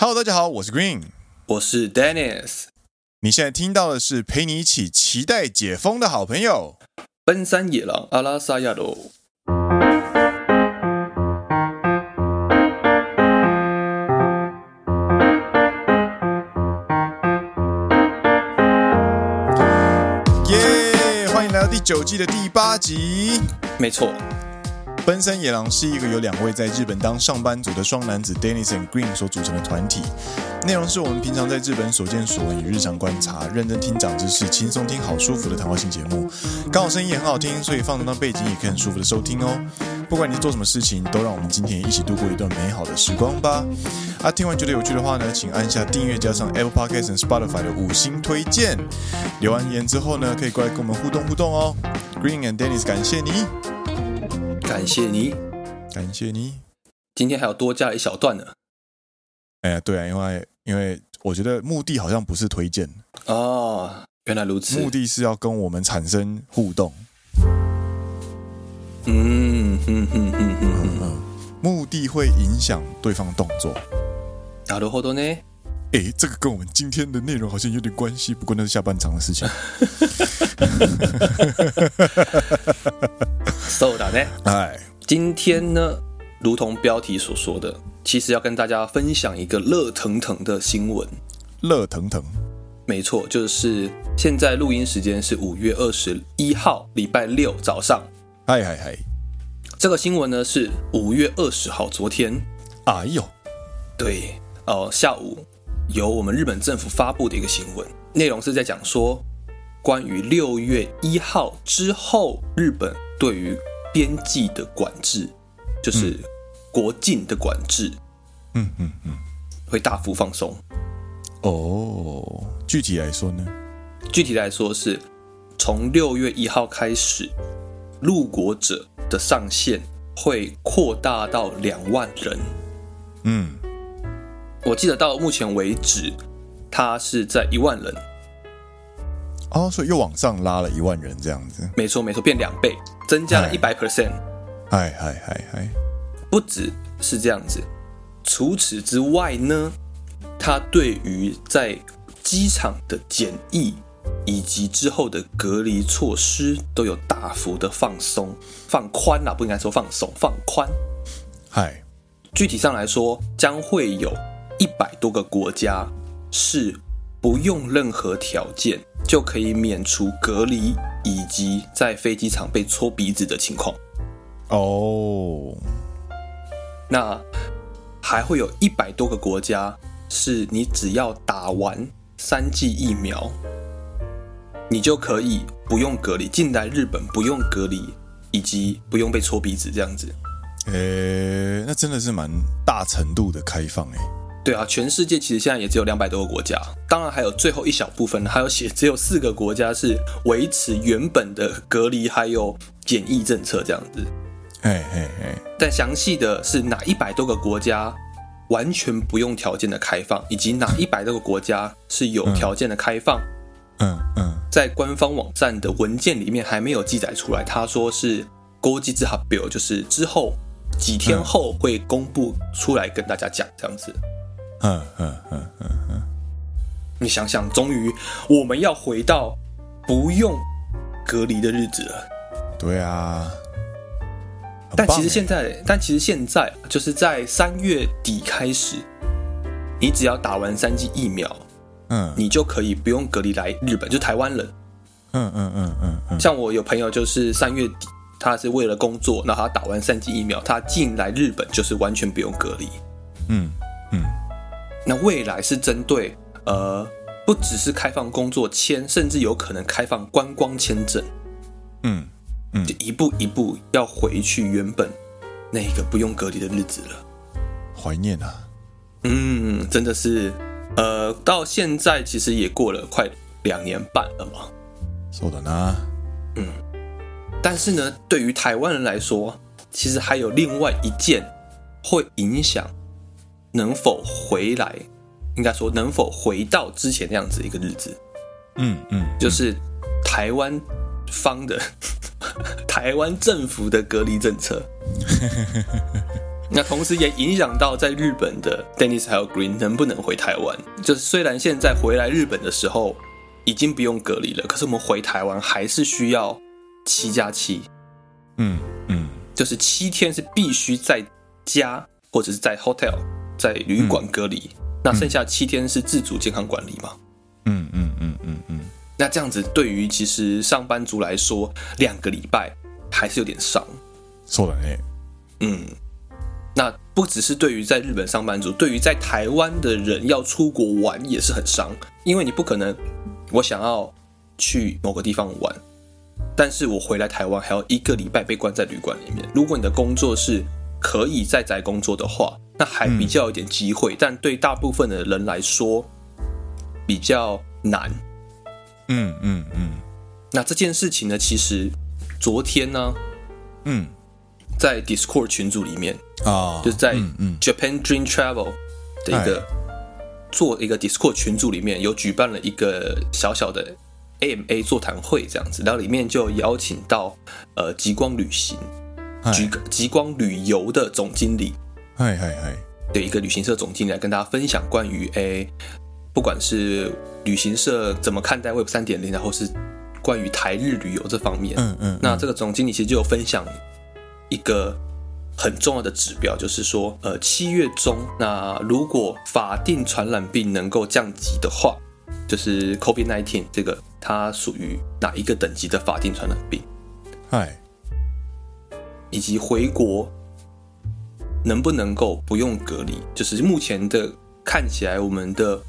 Hello，大家好，我是 Green，我是 Dennis。你现在听到的是陪你一起期待解封的好朋友——奔山野狼阿拉萨亚罗。耶！欢迎来到第九季的第八集。没错。奔山野狼是一个由两位在日本当上班族的双男子 Dennis and Green 所组成的团体，内容是我们平常在日本所见所闻与日常观察，认真听长知识，轻松听好舒服的谈话性节目。刚好声音也很好听，所以放着当背景也可以很舒服的收听哦。不管你做什么事情，都让我们今天一起度过一段美好的时光吧。啊，听完觉得有趣的话呢，请按下订阅，加上 Apple Podcast 和 Spotify 的五星推荐。留完言之后呢，可以过来跟我们互动互动哦。Green and Dennis，感谢你。感谢你，感谢你。今天还有多加了一小段呢。哎呀，对啊，因为因为我觉得目的好像不是推荐哦，原来如此。目的是要跟我们产生互动。嗯哼哼哼哼哼哼，目的会影响对方动作。なるほどね。 哎，这个跟我们今天的内容好像有点关系，不过那是下半场的事情。So 的呢？哎，今天呢，如同标题所说的，其实要跟大家分享一个热腾腾的新闻。热腾腾，没错，就是现在录音时间是五月二十一号，礼拜六早上。嗨嗨嗨，这个新闻呢是五月二十号，昨天。哎呦，对哦、呃，下午由我们日本政府发布的一个新闻，内容是在讲说，关于六月一号之后日本。对于边际的管制，就是国境的管制，嗯嗯嗯，会大幅放松。哦，具体来说呢？具体来说是从六月一号开始，入国者的上限会扩大到两万人。嗯，我记得到目前为止，它是在一万人。哦，所以又往上拉了一万人这样子。没错没错，变两倍。增加了一百 percent，嗨嗨嗨嗨，不只是这样子，除此之外呢，它对于在机场的检疫以及之后的隔离措施都有大幅的放松、放宽啊，不应该说放松，放宽。嗨，具体上来说，将会有一百多个国家是不用任何条件就可以免除隔离。以及在飞机场被搓鼻子的情况，哦，那还会有一百多个国家是你只要打完三剂疫苗，你就可以不用隔离进来日本，不用隔离，以及不用被搓鼻子这样子。诶，那真的是蛮大程度的开放诶。对啊，全世界其实现在也只有两百多个国家，当然还有最后一小部分，还有写只有四个国家是维持原本的隔离还有检疫政策这样子。哎哎哎，但详细的是哪一百多个国家完全不用条件的开放，以及哪一百多个国家是有条件的开放，嗯嗯，在官方网站的文件里面还没有记载出来。他说是后日発表，就是之后几天后会公布出来跟大家讲这样子。嗯嗯嗯嗯嗯，你想想，终于我们要回到不用隔离的日子了。对啊，但其实现在，但其实现在就是在三月底开始，你只要打完三剂疫苗，嗯，你就可以不用隔离来日本，就台湾人。嗯嗯嗯嗯嗯，像我有朋友就是三月底，他是为了工作，那他打完三剂疫苗，他进来日本就是完全不用隔离。嗯嗯。那未来是针对呃，不只是开放工作签，甚至有可能开放观光签证。嗯嗯，就一步一步要回去原本那个不用隔离的日子了。怀念啊！嗯，真的是，呃，到现在其实也过了快两年半了嘛。そうだな。嗯，但是呢，对于台湾人来说，其实还有另外一件会影响。 能否回来？应该说能否回到之前那样子一个日子？嗯嗯，就是台湾方的 台湾政府的隔离政策。那同时也影响到在日本的 Dennis 还有 Green 能不能回台湾。就是虽然现在回来日本的时候已经不用隔离了，可是我们回台湾还是需要七加七。嗯嗯，就是七天是必须在家或者是在 hotel 在旅馆隔离，嗯、那剩下七天是自主健康管理嘛？嗯嗯嗯嗯嗯。那这样子对于其实上班族来说，两个礼拜还是有点伤。错了哎。嗯。那不只是对于在日本上班族，对于在台湾的人要出国玩也是很伤，因为你不可能，我想要去某个地方玩。但是我回来台湾还要一个礼拜被关在旅馆里面。如果你的工作是可以在宅工作的话，那还比较有点机会。嗯、但对大部分的人来说，比较难。嗯嗯嗯。那这件事情呢，其实昨天呢，嗯，在 Discord 群组里面啊，就是在 Japan Dream Travel 的一个做一个 Discord 群组里面有举办了一个小小的。AMA 座谈会这样子，然后里面就邀请到呃极光旅行，极极光旅游的总经理，嗨嗨嗨，的一个旅行社总经理来跟大家分享关于诶，不管是旅行社怎么看待 Web 三点零，然后是关于台日旅游这方面，嗯嗯，那这个总经理其实就有分享一个很重要的指标，就是说呃七月中，那如果法定传染病能够降级的话。就是 COVID-19 这个，它属于哪一个等级的法定传染病？嗨，以及回国能不能够不用隔离？就是目前的看起来，我们的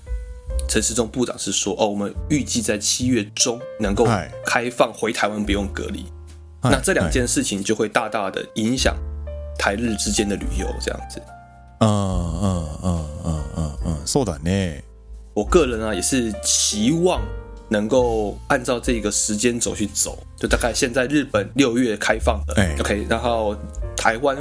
陈时中部长是说，哦，我们预计在七月中能够开放回台湾不用隔离。那这两件事情就会大大的影响台日之间的旅游，这样子。嗯嗯嗯嗯嗯嗯，そうだね。我个人啊，也是期望能够按照这个时间轴去走，就大概现在日本六月开放了，哎，OK，然后台湾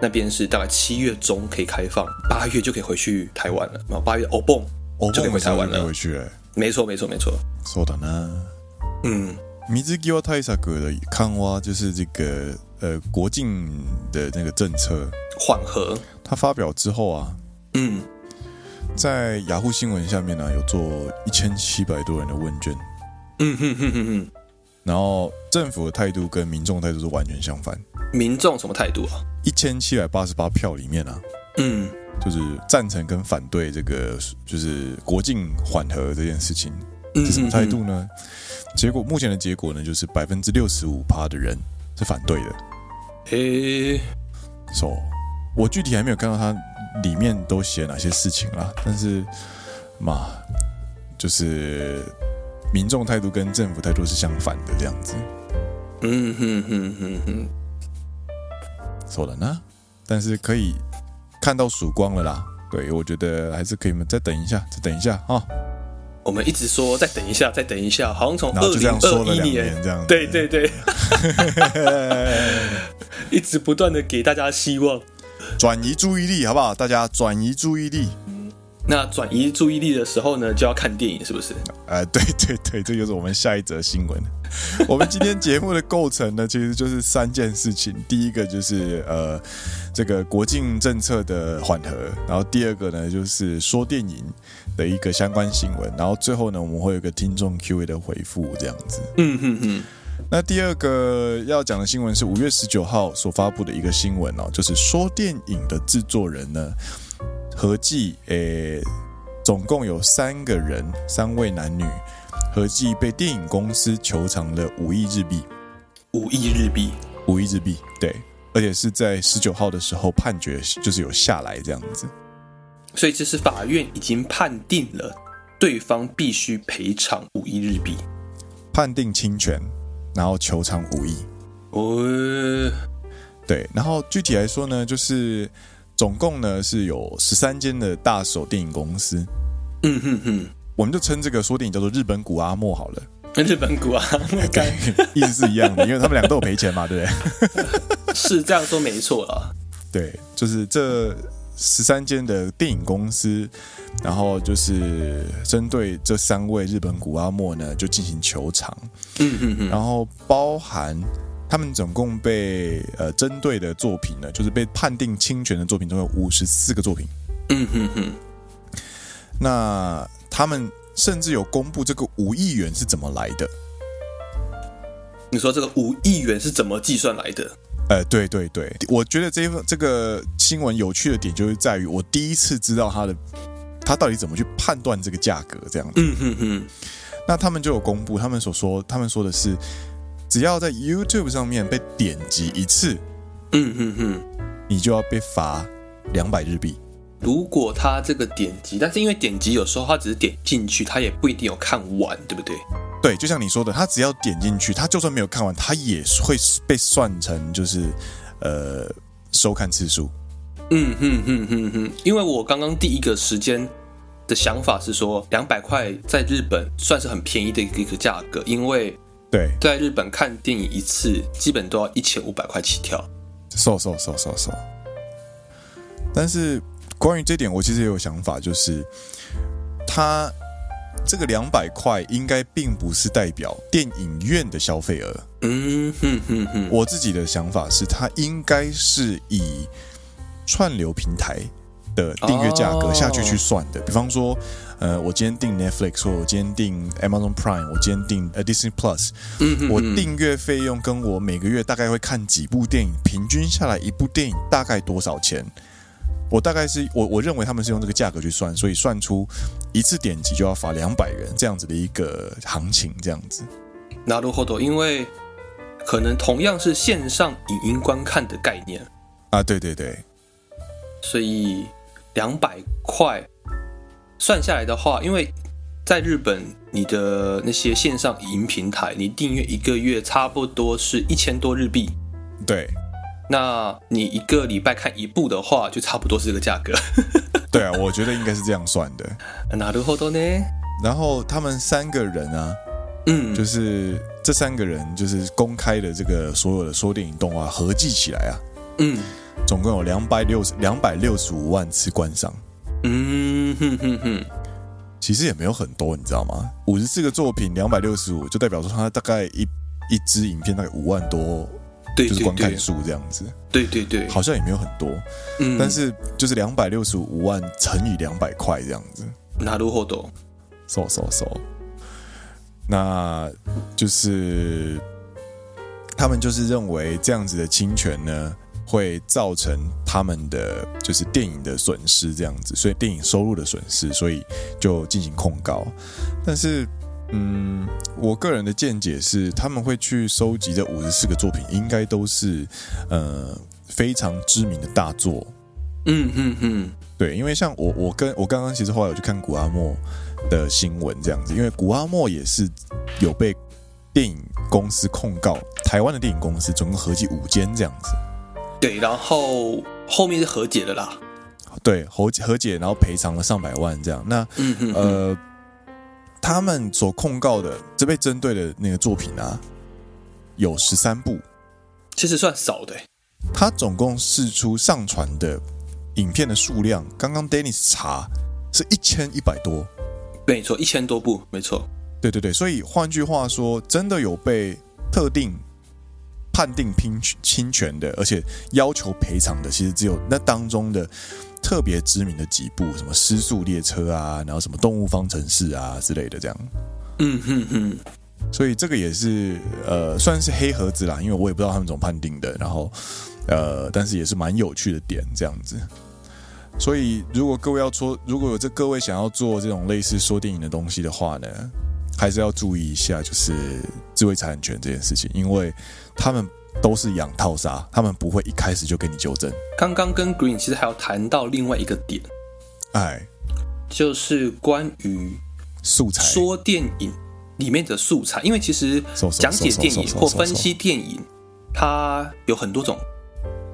那边是大概七月中可以开放，八月就可以回去台湾了，然后八月欧蹦就可以回台湾了，回去，没错没错没错，そうだな，嗯，水际対策的缓和就是这个呃国境的那个政策缓和，他发表之后啊，嗯。在雅虎新闻下面呢，有做一千七百多人的问卷，嗯哼哼哼哼， 然后政府的态度跟民众态度是完全相反。民众什么态度啊？一千七百八十八票里面啊，嗯，就是赞成跟反对这个就是国境缓和这件事情，是什么态度呢？结果目前的结果呢，就是百分之六十五趴的人是反对的。嘿，so 我具体还没有看到它。里面都写哪些事情啦？但是嘛，就是民众态度跟政府态度是相反的这样子。嗯哼哼哼哼，错了呢，但是可以看到曙光了啦。对，我觉得还是可以，再等一下，再等一下啊。我们一直说再等一下，再等一下，好像从二零二一年这样，对对对，一直不断的给大家希望。转移注意力，好不好？大家转移注意力。那转移注意力的时候呢，就要看电影，是不是？呃，对对对，这就是我们下一则新闻。我们今天节目的构成呢，其实就是三件事情。第一个就是呃，这个国境政策的缓和，然后第二个呢，就是说电影的一个相关新闻，然后最后呢，我们会有一个听众 Q&A 的回复，这样子。嗯哼哼。那第二个要讲的新闻是五月十九号所发布的一个新闻哦，就是说电影的制作人呢，合计诶，总共有三个人，三位男女，合计被电影公司求偿了五亿日币，五亿日币，五亿日币，对，而且是在十九号的时候判决就是有下来这样子，所以这是法院已经判定了对方必须赔偿五亿日币，判定侵权。然后求偿五亿，哦，对，然后具体来说呢，就是总共呢是有十三间的大手电影公司，嗯哼哼，我们就称这个说电影叫做日本古阿莫好了，日本股阿莫，对，意思是一样的，因为他们两个都有赔钱嘛，对不对？是这样说没错啊，对，就是这十三间的电影公司。然后就是针对这三位日本古阿莫呢，就进行求偿。嗯嗯嗯。然后包含他们总共被呃针对的作品呢，就是被判定侵权的作品，总有五十四个作品。嗯哼哼。那他们甚至有公布这个五亿元是怎么来的？你说这个五亿元是怎么计算来的？呃，对对对，我觉得这份这个新闻有趣的点就是在于，我第一次知道他的他到底怎么去判断这个价格这样子。嗯哼哼。那他们就有公布，他们所说，他们说的是，只要在 YouTube 上面被点击一次，嗯哼哼，你就要被罚两百日币。如果他这个点击，但是因为点击有时候他只是点进去，他也不一定有看完，对不对？对，就像你说的，他只要点进去，他就算没有看完，他也会被算成就是呃收看次数。嗯哼哼哼哼，因为我刚刚第一个时间的想法是说，两百块在日本算是很便宜的一个价格，因为对，在日本看电影一次基本都要一千五百块起跳。收收收收收，但是。关于这点，我其实也有想法，就是他这个两百块应该并不是代表电影院的消费额。嗯哼哼哼，我自己的想法是，它应该是以串流平台的订阅价格下去去算的。比方说，呃，我今天订 Netflix，或我今天订 Amazon Prime，我今天订 Disney Plus，我订阅费用跟我每个月大概会看几部电影，平均下来一部电影大概多少钱？我大概是我我认为他们是用这个价格去算，所以算出一次点击就要罚两百元这样子的一个行情，这样子。なるほど，因为可能同样是线上影音观看的概念啊，对对对，所以 两百块算下来的话，因为在日本你的那些线上影音平台，你订阅一个月差不多是一千多日币，对。那你一个礼拜看一部的话，就差不多是这个价格。对啊，我觉得应该是这样算的。なるほどね。然后他们三个人啊，嗯，就是这三个人就是公开的这个所有的说电影动画合计起来啊，嗯， 总共有两百六十两百六十五万次观赏。嗯哼哼哼，其实也没有很多，你知道吗？五十四个作品，两百六十五，就代表说他大概一一支影片大概五万多。对对对，就是观看数这样子，对对对，好像也没有很多，嗯，但是就是两百六十五万乘以两百块这样子，なるほど，收收收，那就是他们就是认为这样子的侵权呢， 会造成他们的就是电影的损失这样子，所以电影收入的损失，所以就进行控告，但是。嗯，我个人的见解是，他们会去收集这五十四个作品，应该都是呃非常知名的大作。嗯嗯嗯，对，因为像我，我跟我刚刚其实后来有去看谷阿莫的新闻这样子，因为谷阿莫也是有被电影公司控告，台湾的电影公司总共合计五间这样子。对，然后后面是和解了啦。对，和和解，然后赔偿了上百万这样。那嗯嗯呃。他们所控告的，这被针对的那个作品啊，有十三部，其实算少的。他总共试出上传的影片的数量，刚刚 Dennis 查是一千一百多，没错，一千多部，没错。对对对，所以换句话说，真的有被特定判定侵侵权的，而且要求赔偿的，其实只有那当中的。特别知名的几部，什么《失速列车》啊，然后什么《动物方程式》啊之类的，这样。嗯哼哼。所以这个也是呃，算是黑盒子啦，因为我也不知道他们怎么判定的。然后呃，但是也是蛮有趣的点，这样子。所以如果各位要说，如果有这各位想要做这种类似说电影的东西的话呢，还是要注意一下，就是智慧财产权这件事情，因为他们。都是养套杀，他们不会一开始就给你纠正。刚刚跟 Green 其实还有谈到另外一个点，哎，就是关于素材说电影里面的素材，因为其实讲解电影或分析电影，它有很多种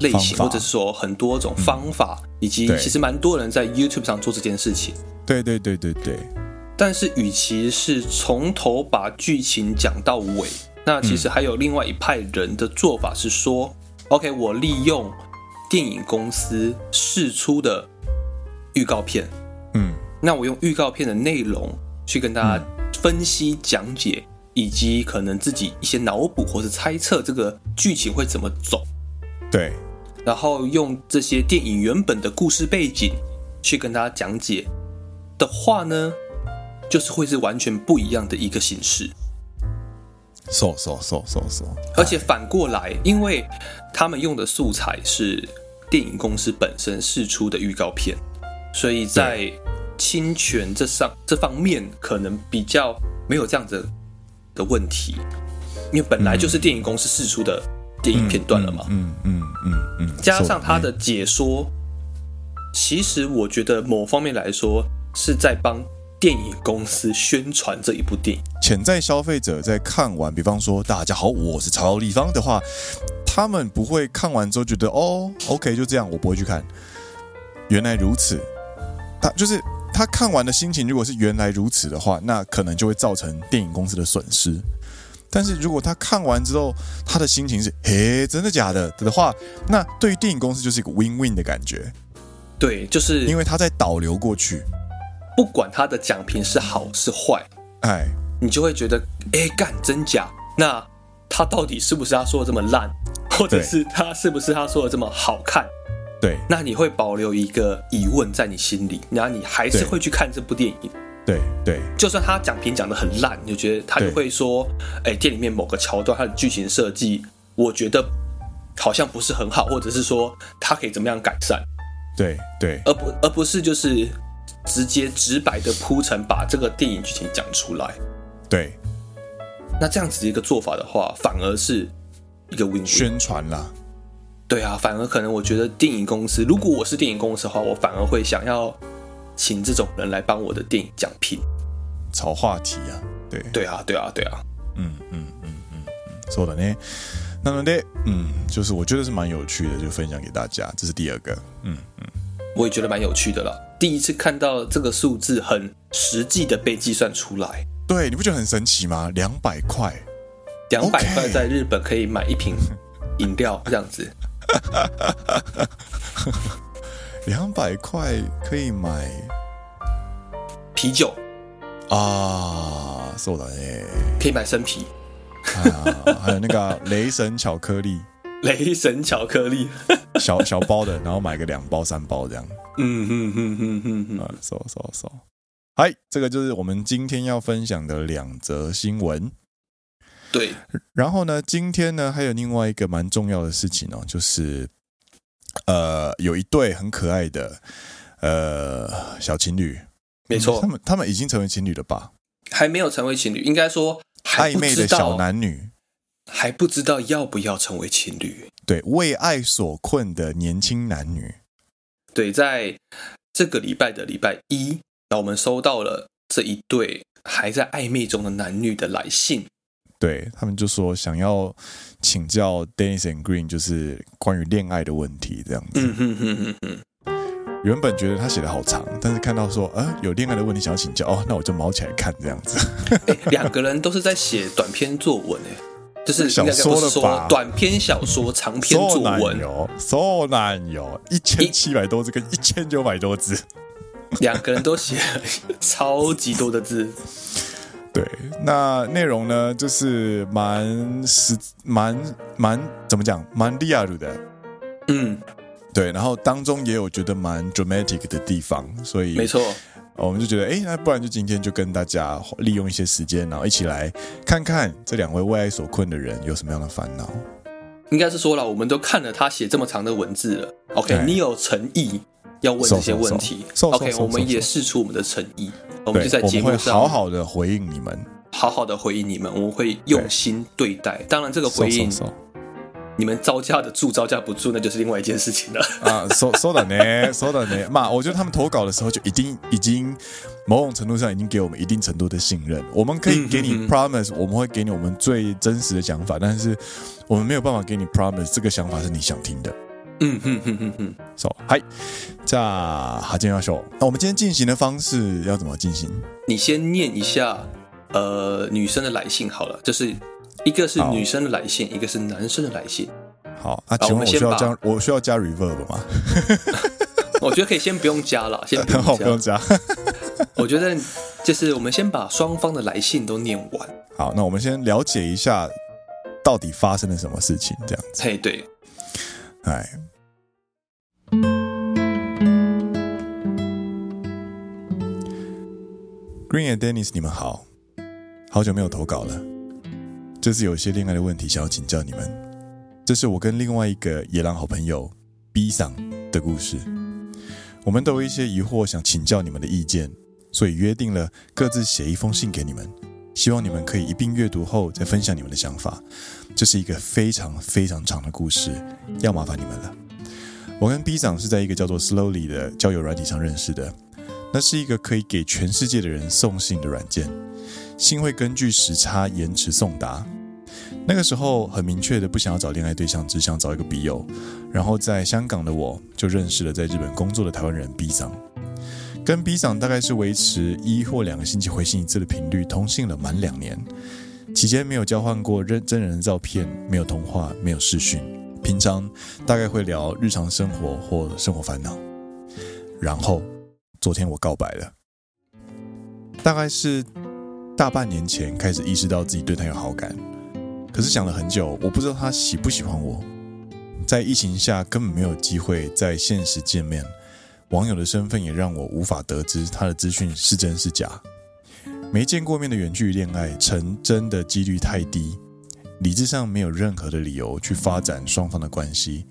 类型，或者是说很多种方法，以及其实蛮多人在 YouTube 上做这件事情。对对对对对。但是，与其是从头把剧情讲到尾。那其实还有另外一派人的做法是说、嗯、，OK，我利用电影公司试出的预告片，嗯，那我用预告片的内容去跟大家分析讲解以及可能自己一些脑补或是猜测这个剧情会怎么走。对，然后用这些电影原本的故事背景去跟大家讲解的话呢，就是会是完全不一样的一个形式。So so so so so，而且反过来，因为他们用的素材是电影公司本身释出的预告片，所以在侵权这上这方面可能比较没有这样子的问题，因为本来就是电影公司释出的电影片段了嘛。嗯嗯嗯嗯，加上他的解说，其实我觉得某方面来说是在帮。电影公司宣传这一部电影，潜在消费者在看完，比方说“大家好，我是曹立方”的话，他们不会看完之后觉得“哦，OK，就这样”，我不会去看。原来如此，他就是他看完的心情，如果是原来如此的话，那可能就会造成电影公司的损失。但是如果他看完之后，他的心情是“嘿，真的假的”的话，那对于电影公司就是一个 win-win 的感觉。对，就是因为他在导流过去。不管他的奖评是好是坏，哎，你就会觉得，哎，干真假？那他到底是不是他说的这么烂，或者是他是不是他说的这么好看？对，那你会保留一个疑问在你心里，然后你还是会去看这部电影。对对，就算他讲评讲的很烂，你就觉得他就会说，哎，店里面某个桥段，他的剧情设计，我觉得好像不是很好，或者是说他可以怎么样改善？对对，而不而不是就是。直接直白的铺陈，把这个电影剧情讲出来。对，那这样子的一个做法的话，反而是一个宣传啦。对啊，反而可能我觉得电影公司，如果我是电影公司的话，我反而会想要请这种人来帮我的电影讲评，炒话题啊。对，对啊，对啊，对啊。嗯嗯嗯嗯嗯，说的呢。那么的，嗯，就是我觉得是蛮有趣的，就分享给大家。这是第二个，嗯嗯。我也觉得蛮有趣的了。第一次看到这个数字很实际的被计算出来，对，你不觉得很神奇吗？两百块，两百块在日本可以买一瓶饮料这样子。两百块可以买啤酒啊，そうだね，可以买生啤啊，还有那个雷神巧克力。雷神巧克力，小小包的，然后买个两包三包这样。 嗯哼哼哼哼哼，啊，收收收。嗨，这个就是我们今天要分享的两则新闻。对，然后呢，今天呢还有另外一个蛮重要的事情哦，就是呃，有一对很可爱的呃小情侣，没错，他们他们已经成为情侣了吧？还没有成为情侣，应该说暧昧的小男女。还不知道要不要成为情侣？对，为爱所困的年轻男女。对，在这个礼拜的礼拜一，那我们收到了这一对还在暧昧中的男女的来信。对，他们就说想要请教 Dennis and Green，就是关于恋爱的问题这样子。嗯哼哼哼哼。原本觉得他写的好长，但是看到说呃有恋爱的问题想要请教哦，那我就毛起来看这样子。欸，两个人都是在写短篇作文哎。就是小说的吧，短篇小说、长篇作文有，so 难有，一千七百多字跟一千九百多字，两个人都写了超级多的字。对，那内容呢，就是蛮实、蛮蛮怎么讲，蛮 real 的。嗯，对，然后当中也有觉得蛮 dramatic 的地方，所以没错。我们就觉得，哎，那不然就今天就跟大家利用一些时间，然后一起来看看这两位为爱所困的人有什么样的烦恼。应该是说了，我们都看了他写这么长的文字了。OK，你有诚意要问这些问题。OK，我们也试出我们的诚意，我们就在节目上好好的回应你们，好好的回应你们，我们会用心对待。当然，这个回应。你们招架得住，招架不住，那就是另外一件事情了。啊，说说的呢，说的呢，嘛，我觉得他们投稿的时候就一定已经某种程度上已经给我们一定程度的信任。我们可以给你 promise，我们会给你我们最真实的想法，但是我们没有办法给你 promise 这个想法是你想听的。嗯哼哼哼哼。So，嗨，这哈金教授，那我们今天进行的方式要怎么进行？你先念一下，呃，女生的来信好了，就是。一个是女生的来信，一个是男生的来信。好，啊，请问我需要加我需要加 reverb 吗？我觉得可以先不用加了，先不用加。不用加。我觉得就是我们先把双方的来信都念完。好，那我们先了解一下到底发生了什么事情，这样子。嘿，对，哎，Green and Dennis，你们好，好久没有投稿了。这次有一些恋爱的问题想要请教你们。这是我跟另外一个野狼好朋友 B 桑的故事。我们都有一些疑惑想请教你们的意见，所以约定了各自写一封信给你们，希望你们可以一并阅读后再分享你们的想法。这是一个非常非常长的故事，要麻烦你们了。我跟 B 桑是在一个叫做 Slowly 的交友软体上认识的，那是一个可以给全世界的人送信的软件，信会根据时差延迟送达。那个时候很明确的不想要找恋爱对象，只想找一个笔友。然后在香港的我就认识了在日本工作的台湾人 B 桑，跟 B 桑大概是维持一或两个星期回信一次的频率，通信了满两年。期间没有交换过认真人的照片，没有通话，没有视讯，平常大概会聊日常生活或生活烦恼。然后昨天我告白了，大概是大半年前开始意识到自己对他有好感。可是想了很久，我不知道他喜不喜欢我。在疫情下，根本没有机会在现实见面。网友的身份也让我无法得知他的资讯是真是假。没见过面的远距离恋爱，成真的几率太低。理智上没有任何的理由去发展双方的关系。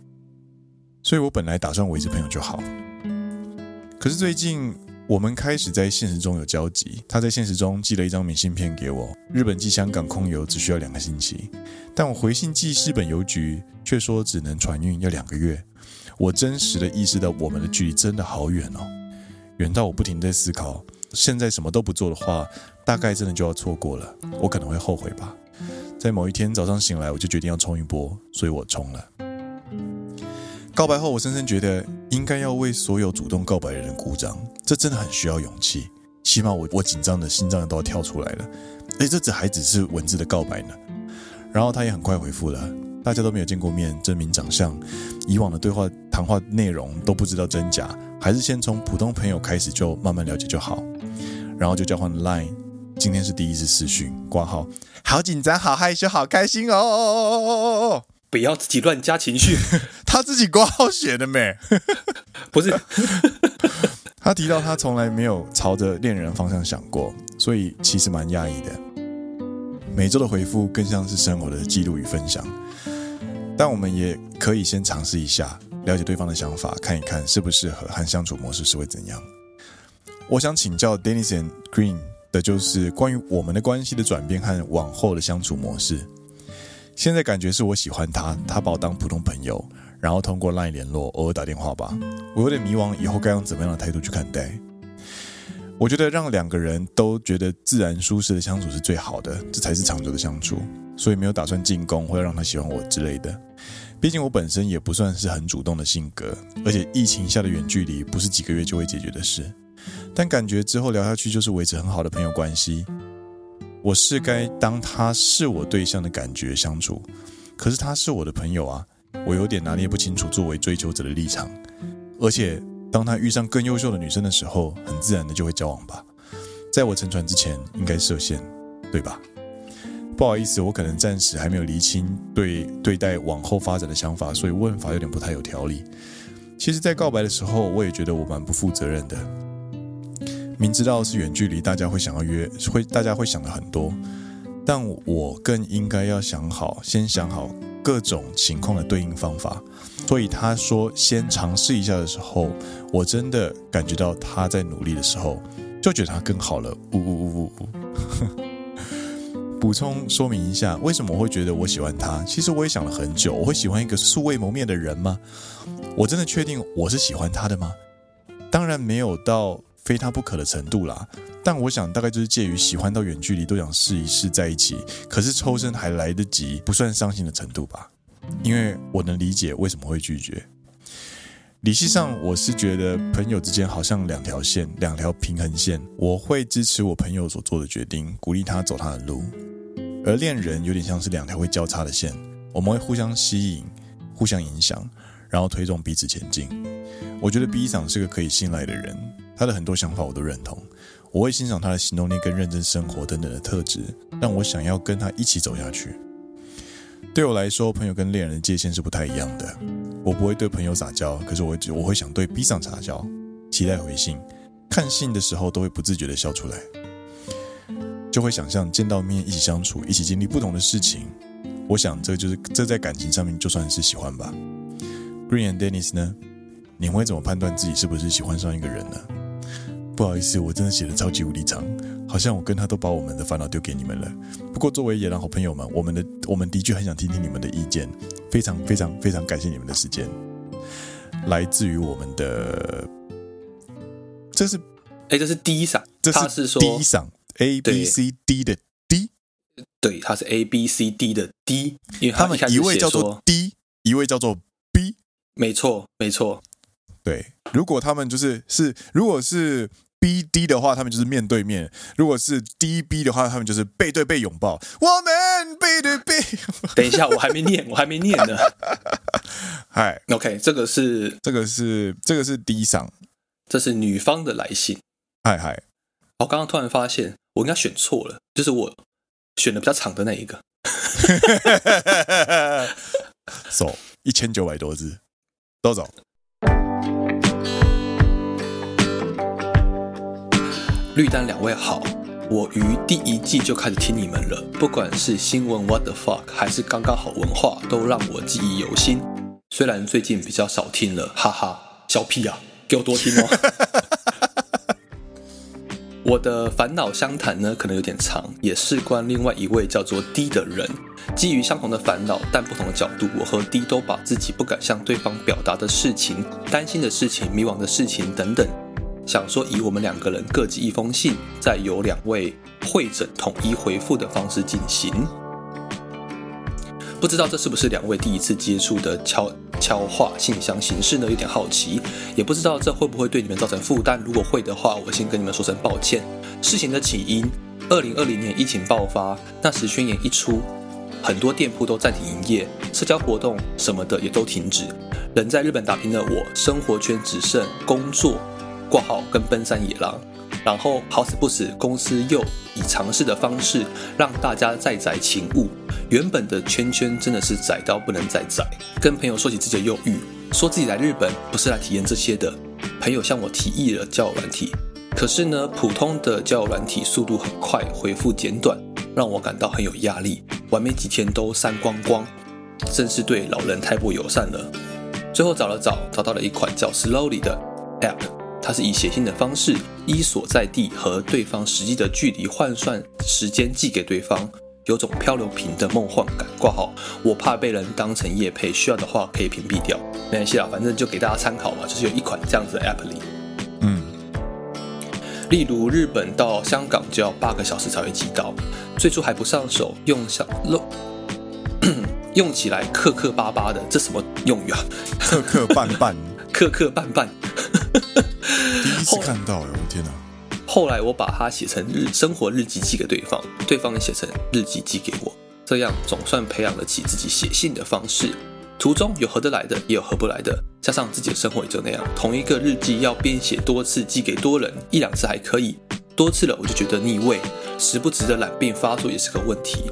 所以我本来打算维持朋友就好。可是最近。我们开始在现实中有交集。他在现实中寄了一张明信片给我。日本寄香港空邮只需要两个星期，但我回信寄日本邮局却说只能船运要两个月。我真实的意识到我们的距离真的好远哦，远到我不停在思考，现在什么都不做的话，大概真的就要错过了。我可能会后悔吧。在某一天早上醒来，我就决定要冲一波，所以我冲了。告白后，我深深觉得应该要为所有主动告白的人鼓掌。这真的很需要勇气，起码我我紧张的心脏都要跳出来了。诶，这只还只是文字的告白呢。然后他也很快回复了，大家都没有见过面，证明长相，以往的对话谈话内容都不知道真假，还是先从普通朋友开始就慢慢了解就好。然后就交换 Line，今天是第一次视讯，挂号，好紧张，好害羞，好开心哦。不要自己乱加情绪，他自己挂号写的没？不是，他提到他从来没有朝着恋人方向想过，所以其实蛮压抑的。每周的回复更像是生活的记录与分享，但我们也可以先尝试一下，了解对方的想法，看一看适不适合和相处模式是会怎样。我想请教 Dennis and Green 的就是关于我们的关系的转变和往后的相处模式。现在感觉是我喜欢他，他把我当普通朋友，然后通过 LINE 联络，偶尔打电话吧。我有点迷惘，以后该用怎么样的态度去看待？我觉得让两个人都觉得自然舒适的相处是最好的，这才是长久的相处。所以没有打算进攻或要让他喜欢我之类的。毕竟我本身也不算是很主动的性格，而且疫情下的远距离不是几个月就会解决的事。但感觉之后聊下去就是维持很好的朋友关系。我是该当他是我对象的感觉相处，可是他是我的朋友啊，我有点拿捏不清楚作为追求者的立场。而且当他遇上更优秀的女生的时候，很自然的就会交往吧。在我沉船之前，应该设限，对吧？不好意思，我可能暂时还没有厘清对对待往后发展的想法，所以问法有点不太有条理。其实，在告白的时候，我也觉得我蛮不负责任的。明知道是远距离，大家会想要约，会大家会想的很多，但我更应该要想好，先想好各种情况的对应方法。所以他说先尝试一下的时候，我真的感觉到他在努力的时候，就觉得他更好了。呜呜呜呜呜。补充说明一下，为什么我会觉得我喜欢他？其实我也想了很久，我会喜欢一个素未谋面的人吗？我真的确定我是喜欢他的吗？当然没有到。非他不可的程度啦，但我想大概就是介于喜欢到远距离都想试一试在一起，可是抽身还来得及，不算伤心的程度吧。因为我能理解为什么会拒绝。理性上，我是觉得朋友之间好像两条线，两条平衡线。我会支持我朋友所做的决定，鼓励他走他的路。而恋人有点像是两条会交叉的线，我们会互相吸引，互相影响，然后推动彼此前进。我觉得 B 桑是个可以信赖的人。他的很多想法我都认同，我会欣赏他的行动力跟认真生活等等的特质，让我想要跟他一起走下去。对我来说，朋友跟恋人的界限是不太一样的。我不会对朋友撒娇，可是我会我会想对 B 桑撒娇，期待回信，看信的时候都会不自觉的笑出来，就会想象见到面一起相处，一起经历不同的事情。我想这就是这在感情上面就算是喜欢吧。Green and Dennis 呢？你会怎么判断自己是不是喜欢上一个人呢？不好意思，我真的写的超级无敌长，好像我跟他都把我们的烦恼丢给你们了。不过作为野狼好朋友们，我们的我们的确很想听听你们的意见，非常非常非常感谢你们的时间。来自于我们的，这是哎，这是第一赏，这是说 D 赏 A B C D 的 D，对，它是 A B C D 的 D，因为他们一位叫做 D，一位叫做 B，没错，没错。对，如果他们就是是，如果是 B D 的话，他们就是面对面；如果是 D B 的话，他们就是背对背拥抱。我们背对背。等一下，我还没念，我还没念呢。嗨，OK，这个是这个是这个是 D 赏，这是女方的来信。嗨嗨，我刚刚突然发现，我应该选错了，就是我选的比较长的那一个。走，一千九百多字，都走。绿单两位好，我于第一季就开始听你们了，不管是新闻 What the fuck 还是刚刚好文化，都让我记忆犹新。虽然最近比较少听了，哈哈，小屁啊，给我多听哦。我的烦恼相谈呢，可能有点长，也事关另外一位叫做 D 的人。基于相同的烦恼，但不同的角度，我和 D 都把自己不敢向对方表达的事情、担心的事情、迷惘的事情等等。想说以我们两个人各寄一封信，再由两位会诊统一回复的方式进行。不知道这是不是两位第一次接触的敲敲话信箱形式呢？有点好奇，也不知道这会不会对你们造成负担。如果会的话，我先跟你们说声抱歉。事情的起因，二零二零年疫情爆发，那时宣言一出，很多店铺都暂停营业，社交活动什么的也都停止。人在日本打拼的我，生活圈只剩工作。挂号跟奔山野狼，然后好死不死，公司又以尝试的方式让大家再宅勤务。原本的圈圈真的是窄到不能再窄。跟朋友说起自己的忧郁，说自己来日本不是来体验这些的。朋友向我提议了交友软体，可是呢，普通的交友软体速度很快，回复简短，让我感到很有压力。玩没几天都删光光，真是对老人太不友善了。最后找了找，找到了一款叫 Slowly 的 App。它是以写信的方式，依所在地和对方实际的距离换算时间寄给对方，有种漂流瓶的梦幻感。挂号，我怕被人当成夜配，需要的话可以屏蔽掉。没关系啦，反正就给大家参考嘛，就是有一款这样子的 app 里。嗯，例如日本到香港就要八个小时才会寄到，最初还不上手，用上漏，用起来磕磕巴巴的，这什么用语啊？磕磕绊绊，磕磕绊绊。第一次看到，我的天哪！后来我把它写成日生活日记寄给对方，对方也写成日记寄给我，这样总算培养了起自己写信的方式。途中有合得来的，也有合不来的，加上自己的生活也就那样。同一个日记要编写多次，寄给多人，一两次还可以，多次了我就觉得腻味，时不时的懒病发作也是个问题。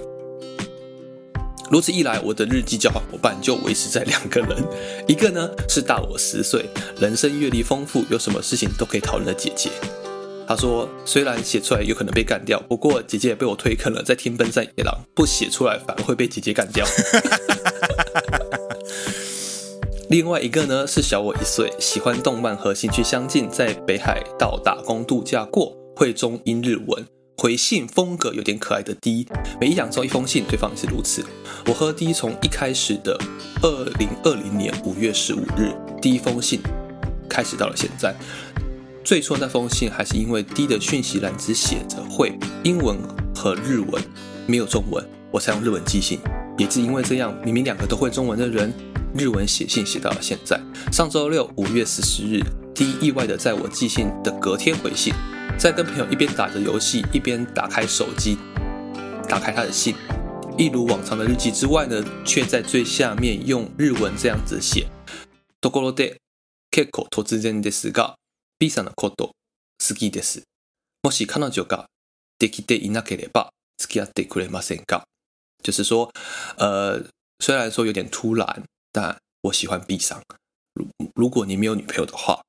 如此一来，我的日记交换伙伴就维持在两个人，一个呢是大我十岁，人生阅历丰富，有什么事情都可以讨论的姐姐。她说，虽然写出来有可能被干掉，不过姐姐也被我推坑了，在听奔山野狼，不写出来反而会被姐姐干掉。另外一个呢是小我一岁，喜欢动漫和兴趣相近，在北海道打工度假过，会中英日文。回信风格有点可爱的 D，每一两周一封信，对方也是如此。我和 D 从一开始的二零二零年五月十五日第一封信开始到了现在。最初那封信还是因为 D 的讯息栏只写着会英文和日文，没有中文，我才用日文寄信。也是因为这样，明明两个都会中文的人，日文写信写到了现在。上周六五月十四日，D 意外的在我寄信的隔天回信。在跟朋友一边打着游戏，一边打开手机，打开他的信，一如往常的日记之外呢，却在最下面用日文这样子写：ところで结构突然ですが、B さんのこと好きです。 もし彼女ができていなければ付き合ってくれませんか？就是说，呃，虽然说有点突然，但我喜欢 B 桑。如如果你没有女朋友的话，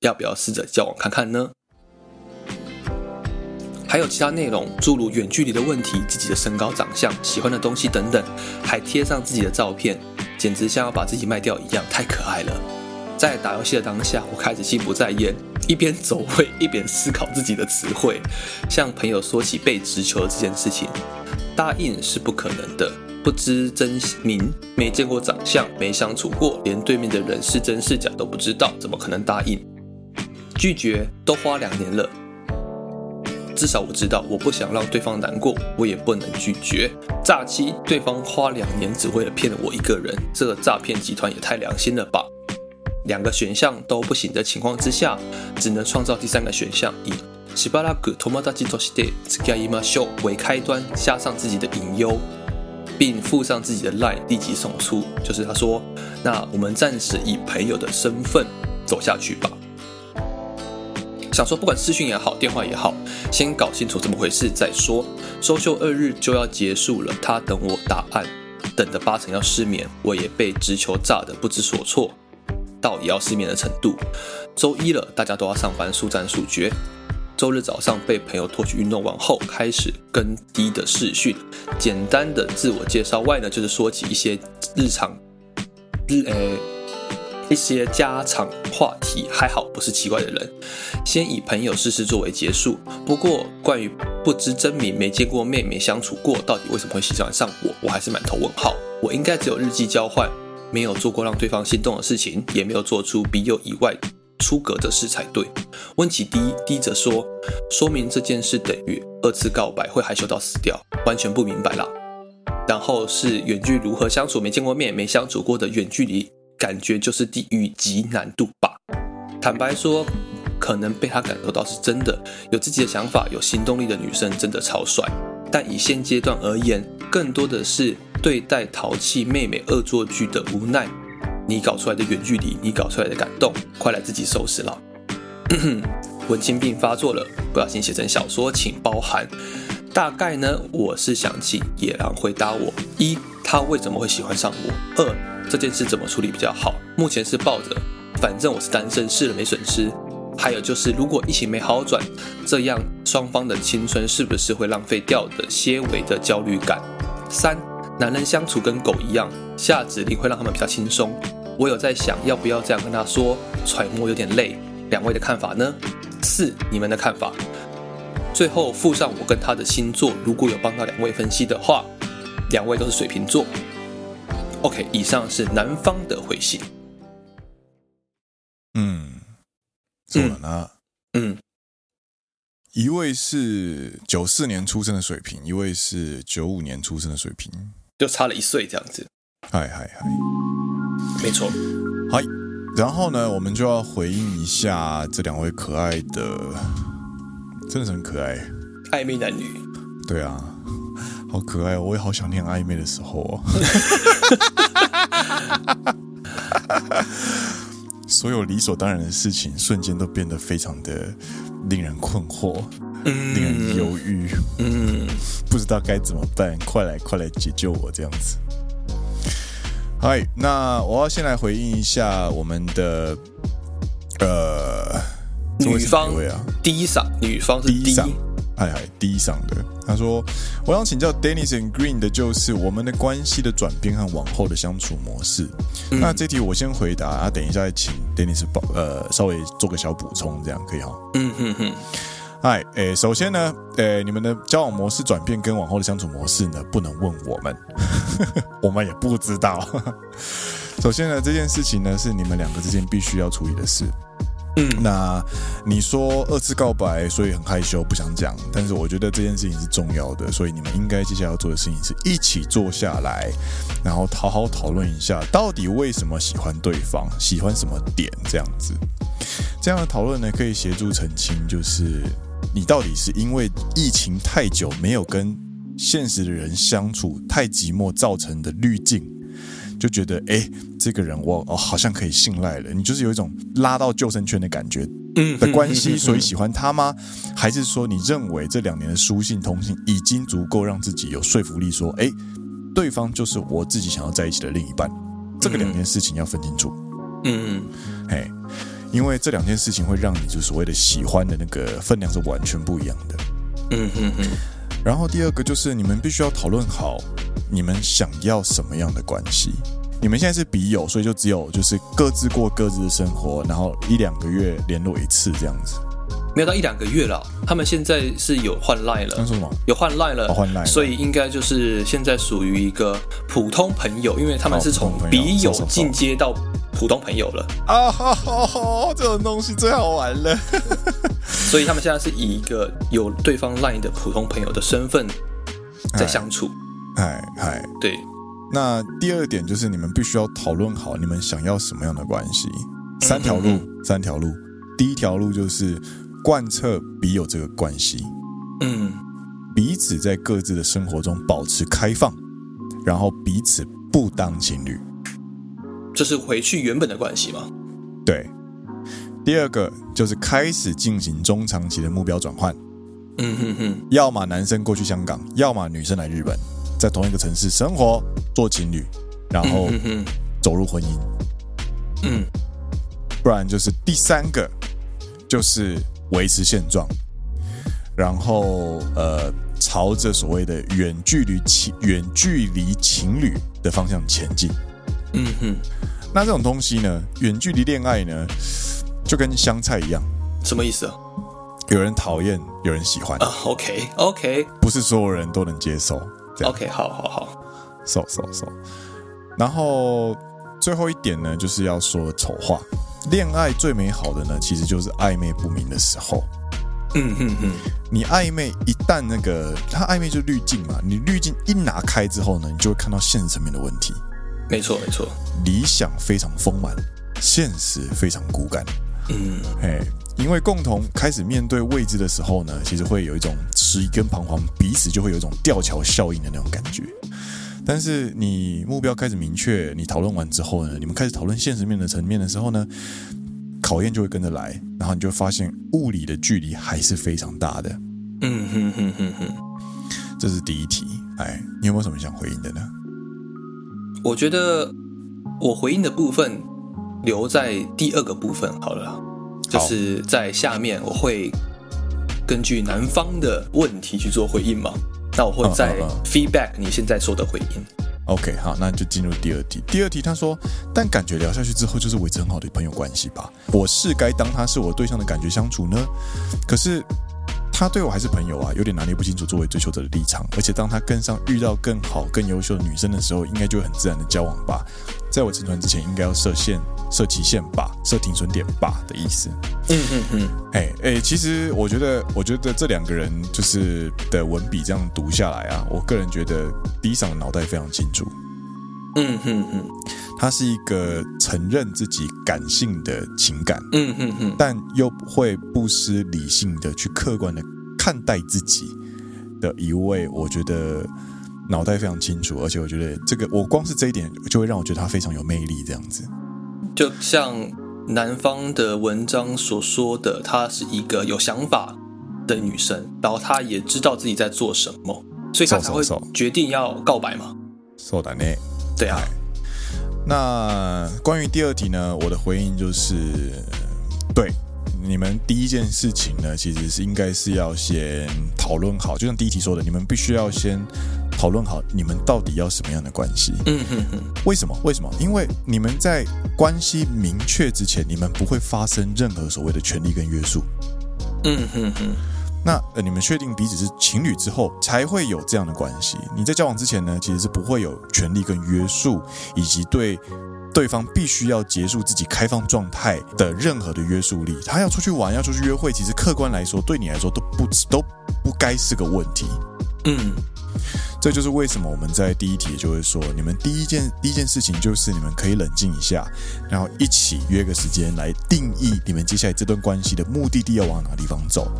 要不要试着交往看看呢？ 还有其他内容，诸如远距离的问题、自己的身高、长相、喜欢的东西等等，还贴上自己的照片，简直像要把自己卖掉一样，太可爱了。在打游戏的当下，我开始心不在焉，一边走位一边思考自己的词汇，向朋友说起被直球的这件事情。答应是不可能的，不知真名，没见过长相，没相处过，连对面的人是真是假都不知道，怎么可能答应？拒绝都花两年了。至少我知道，我不想让对方难过，我也不能拒绝。诈欺，对方花两年只为了骗了我一个人，这个诈骗集团也太良心了吧！两个选项都不行的情况之下，只能创造第三个选项，以しばらく友达として付き合いましょう为开端，加上自己的隐忧，并附上自己的 line，立即送出。就是他说：“那我们暂时以朋友的身份走下去吧。” 想说，不管视讯也好，电话也好，先搞清楚怎么回事再说。周休二日就要结束了，他等我答案，等的八成要失眠。我也被直球炸得不知所措，到也要失眠的程度。周一了，大家都要上班，速战速决。周日早上被朋友拖去运动完后，开始跟低的视讯，简单的自我介绍外呢，就是说起一些日常日诶。一些家常话题，还好不是奇怪的人。先以朋友试试作为结束。不过关于不知真名、没见过妹、没相处过，到底为什么会喜欢上我，我还是满头问号。我应该只有日记交换，没有做过让对方心动的事情，也没有做出笔友以外出格的事才对。问起低，低着说，说明这件事等于二次告白会害羞到死掉，完全不明白啦。然后是远距如何相处，没见过面、没相处过的远距离。感觉就是地狱级难度吧。坦白说，可能被他感受到是真的，有自己的想法、有行动力的女生真的超帅。但以现阶段而言，更多的是对待淘气妹妹恶作剧的无奈。你搞出来的远距离，你搞出来的感动，快来自己收拾了。文青病发作了，不小心写成小说，请包涵。大概呢，我是想请野狼回答我：一，他为什么会喜欢上我？二。这件事怎么处理比较好？目前是抱着，反正我是单身，试了没损失。还有就是，如果疫情没好转，这样双方的青春是不是会浪费掉的些微的焦虑感？三，男人相处跟狗一样，下指令会让他们比较轻松。我有在想，要不要这样跟他说？揣摩有点累。两位的看法呢？四，你们的看法？最后附上我跟他的星座，如果有帮到两位分析的话，两位都是水瓶座。OK，以上是男方的回信。嗯，做了呢。嗯，一位是九四年出生的水瓶，一位是九五年出生的水瓶，就差了一岁这样子。嗨嗨嗨，没错。嗨，然后呢，我们就要回应一下这两位可爱的，真的是很可爱，暧昧男女。对啊。好可爱，我也好想念暧昧的时候哦。所有理所当然的事情，瞬间都变得非常的令人困惑，令人犹豫，嗯，不知道该怎么办，快来快来解救我这样子。嗨，那我要先来回应一下我们的呃女方啊，第一嗓，女方是第一嗓。嗨嗨，第一上的他说：“我想请教 Dennis and Green 的就是我们的关系的转变和往后的相处模式。嗯、那这题我先回答，啊，等一下再请 Dennis 补呃稍微做个小补充，这样可以哈。嗯嗯嗯。哎，诶，首先呢，诶，你们的交往模式转变跟往后的相处模式呢，不能问我们，我们也不知道。首先呢，这件事情呢是你们两个之间必须要处理的事。”嗯，那你说二次告白，所以很害羞，不想讲。但是我觉得这件事情是重要的，所以你们应该接下来要做的事情是一起坐下来，然后好好讨论一下，到底为什么喜欢对方，喜欢什么点，这样子。这样的讨论呢，可以协助澄清，就是你到底是因为疫情太久没有跟现实的人相处，太寂寞造成的滤镜。就觉得哎，这个人我哦好像可以信赖了。你就是有一种拉到救生圈的感觉，嗯的关系，所以喜欢他吗？还是说你认为这两年的书信通信已经足够让自己有说服力，说哎，对方就是我自己想要在一起的另一半？这个两件事情要分清楚。嗯嗯，哎，因为这两件事情会让你就所谓的喜欢的那个分量是完全不一样的。嗯哼哼。然后第二个就是你们必须要讨论好，你们想要什么样的关系。你们现在是笔友，所以就只有就是各自过各自的生活，然后一两个月联络一次这样子。没有到一两个月了，他们现在是有换 line 了。说什么？有换 line 了，哦、换 line，所以应该就是现在属于一个普通朋友，因为他们是从笔友进阶到普通朋友了。啊哈哈，这种东西最好玩了。所以他们现在是以一个有对方 line 的普通朋友的身份在相处。哎哎，对。那第二点就是你们必须要讨论好你们想要什么样的关系。三条路，三条路。第一条路就是。贯彻笔友这个关系，嗯，彼此在各自的生活中保持开放，然后彼此不当情侣，这是回去原本的关系吗？对。第二个就是开始进行中长期的目标转换，嗯哼哼，要么男生过去香港，要么女生来日本，在同一个城市生活做情侣，然后走入婚姻，嗯，不然就是第三个就是。维持现状，然后呃，朝着所谓的远距离情远距离情侣的方向前进。嗯哼，那这种东西呢，远距离恋爱呢，就跟香菜一样，什么意思啊？有人讨厌，有人喜欢。Uh, OK OK，不是所有人都能接受。OK，好好好，so so so。然后最后一点呢，就是要说丑话。恋爱最美好的呢，其实就是暧昧不明的时候。嗯哼哼，你暧昧一旦那个，它暧昧就滤镜嘛，你滤镜一拿开之后呢，你就会看到现实层面的问题。没错没错，理想非常丰满，现实非常骨感。嗯，哎，因为共同开始面对未知的时候呢，其实会有一种迟疑跟彷徨，彼此就会有一种吊桥效应的那种感觉。但是你目标开始明确，你讨论完之后呢，你们开始讨论现实面的层面的时候呢，考验就会跟着来，然后你就会发现物理的距离还是非常大的。嗯哼哼哼哼，这是第一题。哎，你有没有什么想回应的呢？我觉得我回应的部分留在第二个部分好了，就是在下面我会根据男方的问题去做回应嘛。那我会再 feedback 你现在说的回应。OK，好，那就进入第二题。第二题他说，但感觉聊下去之后就是维持很好的朋友关系吧？我是该当他是我对象的感觉相处呢？可是。他对我还是朋友啊，有点拿捏不清楚作为追求者的立场。而且当他跟上遇到更好、更优秀的女生的时候，应该就会很自然的交往吧。在我沉船之前，应该要设限、设期限吧，设停损点吧的意思。嗯嗯嗯。哎哎，其实我觉得，我觉得这两个人就是的文笔这样读下来啊，我个人觉得 B 赏的脑袋非常清楚。嗯哼哼，他是一个承认自己感性的情感，嗯哼哼，但又不会不失理性的去客观的看待自己的一位，我觉得脑袋非常清楚，而且我觉得这个我光是这一点就会让我觉得他非常有魅力，这样子。就像男方的文章所说的，她是一个有想法的女生，然后她也知道自己在做什么，所以她才会决定要告白嘛。そうだね。 对啊，那关于第二题呢，我的回应就是，对，你们第一件事情呢，其实是应该是要先讨论好，就像第一题说的，你们必须要先讨论好你们到底要什么样的关系。嗯哼哼，为什么？为什么？因为你们在关系明确之前，你们不会发生任何所谓的权利跟约束。嗯哼哼。那呃，你们确定彼此是情侣之后，才会有这样的关系。你在交往之前呢，其实是不会有权利跟约束，以及对对方必须要结束自己开放状态的任何的约束力。他要出去玩，要出去约会，其实客观来说，对你来说都不都不该是个问题。嗯，这就是为什么我们在第一题就会说，你们第一件第一件事情就是你们可以冷静一下，然后一起约个时间来定义你们接下来这段关系的目的地要往哪个地方走。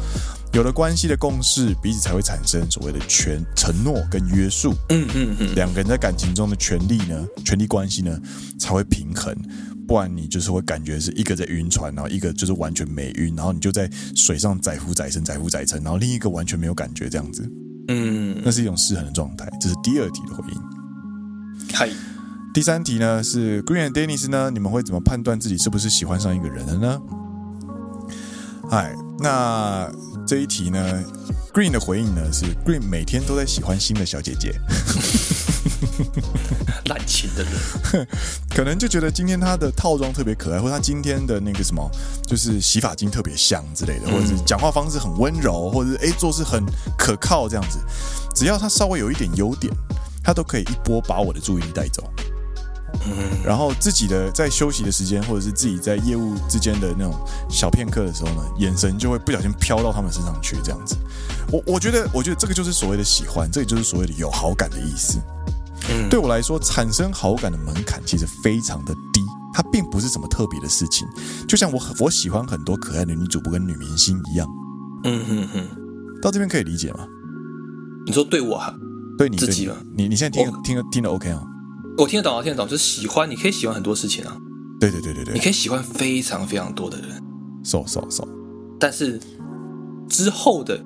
有了关系的共识，彼此才会产生所谓的权承诺跟约束。嗯嗯嗯，两个人在感情中的权利呢，权利关系呢才会平衡。不然你就是会感觉是一个在晕船，然后一个就是完全没晕，然后你就在水上载浮载沉载浮载沉，然后另一个完全没有感觉这样子。嗯，那是一种失衡的状态。这是第二题的回应。嗨，第三题呢是 Green and Dennis 呢，你们会怎么判断自己是不是喜欢上一个人了呢？嗨，那。这一题呢，Green 的回应呢是 Green 每天都在喜欢新的小姐姐，滥情的人，可能就觉得今天她的套装特别可爱，或者她今天的那个什么，就是洗发精特别香之类的，或者是讲话方式很温柔，或者是诶做事很可靠这样子，只要她稍微有一点优点，她都可以一波把我的注意力带走。然后自己的在休息的时间，或者是自己在业务之间的那种小片刻的时候呢，眼神就会不小心飘到他们身上去，这样子。我我觉得，我觉得这个就是所谓的喜欢，这个就是所谓的有好感的意思。嗯，对我来说，产生好感的门槛其实非常的低，它并不是什么特别的事情。就像我我喜欢很多可爱的女主播跟女明星一样。嗯哼哼，到这边可以理解吗？你说对我哈？对你自己吗？你你现在听听听得 OK 啊？我听得懂啊，听得懂，就是喜欢，你可以喜欢很多事情啊。对对对对对，你可以喜欢非常非常多的人，so so so。但是之后的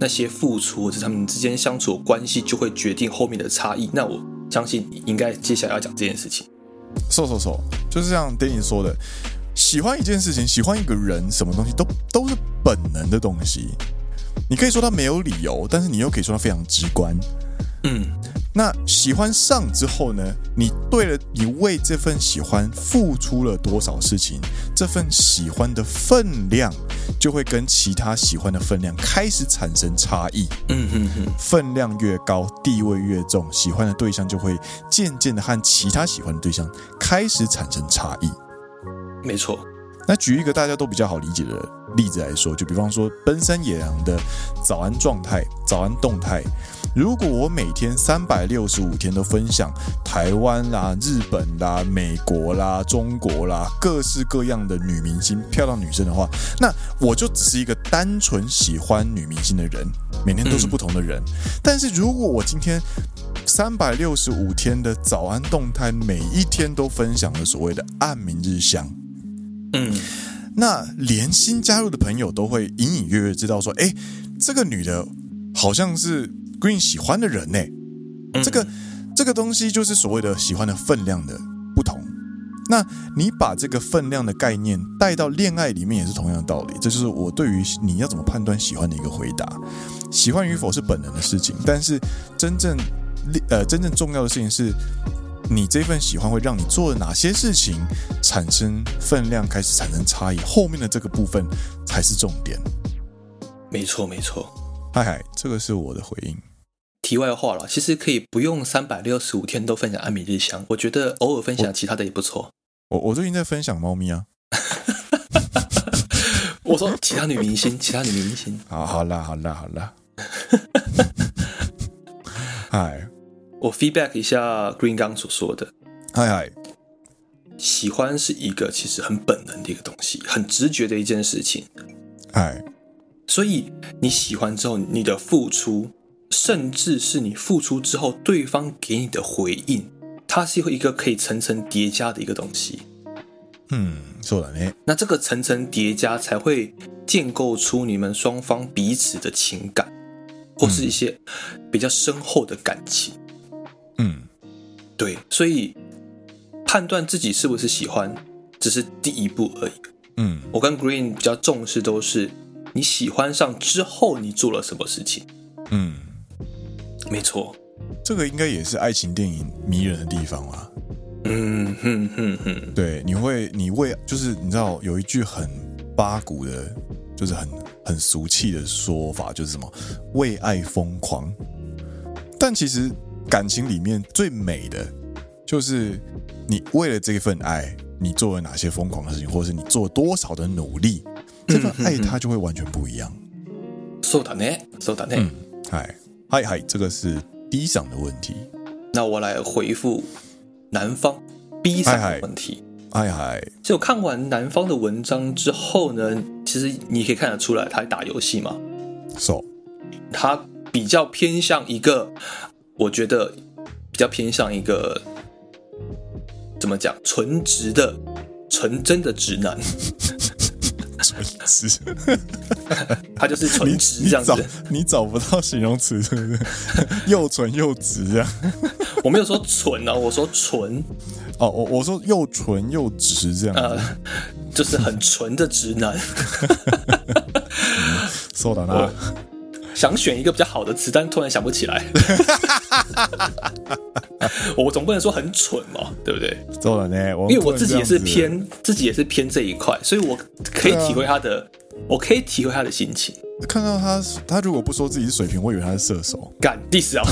那些付出，或者他们之间相处的关系，就会决定后面的差异。那我相信你应该接下来要讲这件事情。so so so，就是像 Danny 说的，喜欢一件事情，喜欢一个人，什么东西都都是本能的东西。你可以说他没有理由，但是你又可以说他非常直观。嗯。那喜欢上之后呢？你对了，你为这份喜欢付出了多少事情？这份喜欢的分量就会跟其他喜欢的分量开始产生差异。嗯嗯嗯，分量越高，地位越重，喜欢的对象就会渐渐的和其他喜欢的对象开始产生差异。没错。那举一个大家都比较好理解的例子来说，就比方说奔山野狼的早安状态、早安动态。如果我每天三百六十五天都分享台湾啦、日本啦、美国啦、中国啦各式各样的女明星、漂亮女生的话，那我就只是一个单纯喜欢女明星的人，每天都是不同的人。但是如果我今天三百六十五天的早安动态，每一天都分享了所谓的暗明日香，嗯，那连新加入的朋友都会隐隐约约知道说，哎，这个女的好像是。Green 喜欢的人呢？这个这个东西就是所谓的喜欢的分量的不同。那你把这个分量的概念带到恋爱里面也是同样的道理。这就是我对于你要怎么判断喜欢的一个回答。喜欢与否是本能的事情，但是真正呃真正重要的事情是你这份喜欢会让你做的哪些事情产生分量，开始产生差异。后面的这个部分才是重点。没错，没错。嗨嗨，这个是我的回应。题外话了，其实可以不用三百六十五天都分享安米日香，我觉得偶尔分享其他的也不错。我我最近在分享猫咪啊。我说其他女明星，其他女明星。好，好啦，好啦，好啦。嗨，我 feedback 一下 Green 刚所说的。嗨嗨，喜欢是一个其实很本能的一个东西，很直觉的一件事情。嗨，所以你喜欢之后，你的付出。甚至是你付出之后，对方给你的回应，它是一个可以层层叠加的一个东西。嗯，说的呢。那这个层层叠加才会建构出你们双方彼此的情感，或是一些比较深厚的感情。嗯，对。所以判断自己是不是喜欢，只是第一步而已。嗯，我跟 Green 比较重视都是你喜欢上之后，你做了什么事情。嗯。没错，这个应该也是爱情电影迷人的地方吧？嗯哼哼哼，对，你会，你为，就是你知道有一句很八股的，就是很很俗气的说法，就是什么为爱疯狂。但其实感情里面最美的，就是你为了这份爱，你做了哪些疯狂的事情，或者是你做多少的努力，这份爱它就会完全不一样。そうだね，そうだね。嗯，嗨。嗨嗨，这个是 D 赏的问题。那我来回复男方 B 赏的问题。哎嗨，就看完男方的文章之后呢，其实你可以看得出来，他还打游戏嘛。So，他比较偏向一个， 我觉得比较偏向一个怎么讲，纯直的、纯真的直男。纯直，他就是纯直这样子你。你找不到形容词，是不是？又纯又直啊！我没有说纯啊，我说纯。哦，我我说又纯又直这样子，呃，就是很纯的直男。说的呢，想选一个比较好的词，但突然想不起来。我总不能说很蠢嘛，对不对？做了呢，因为我自己也是偏，自己也是偏这一块，所以我可以体会他的，啊、我可以体会他的心情。看到他，他如果不说自己是水瓶，我以为他是射手。敢 diss 啊！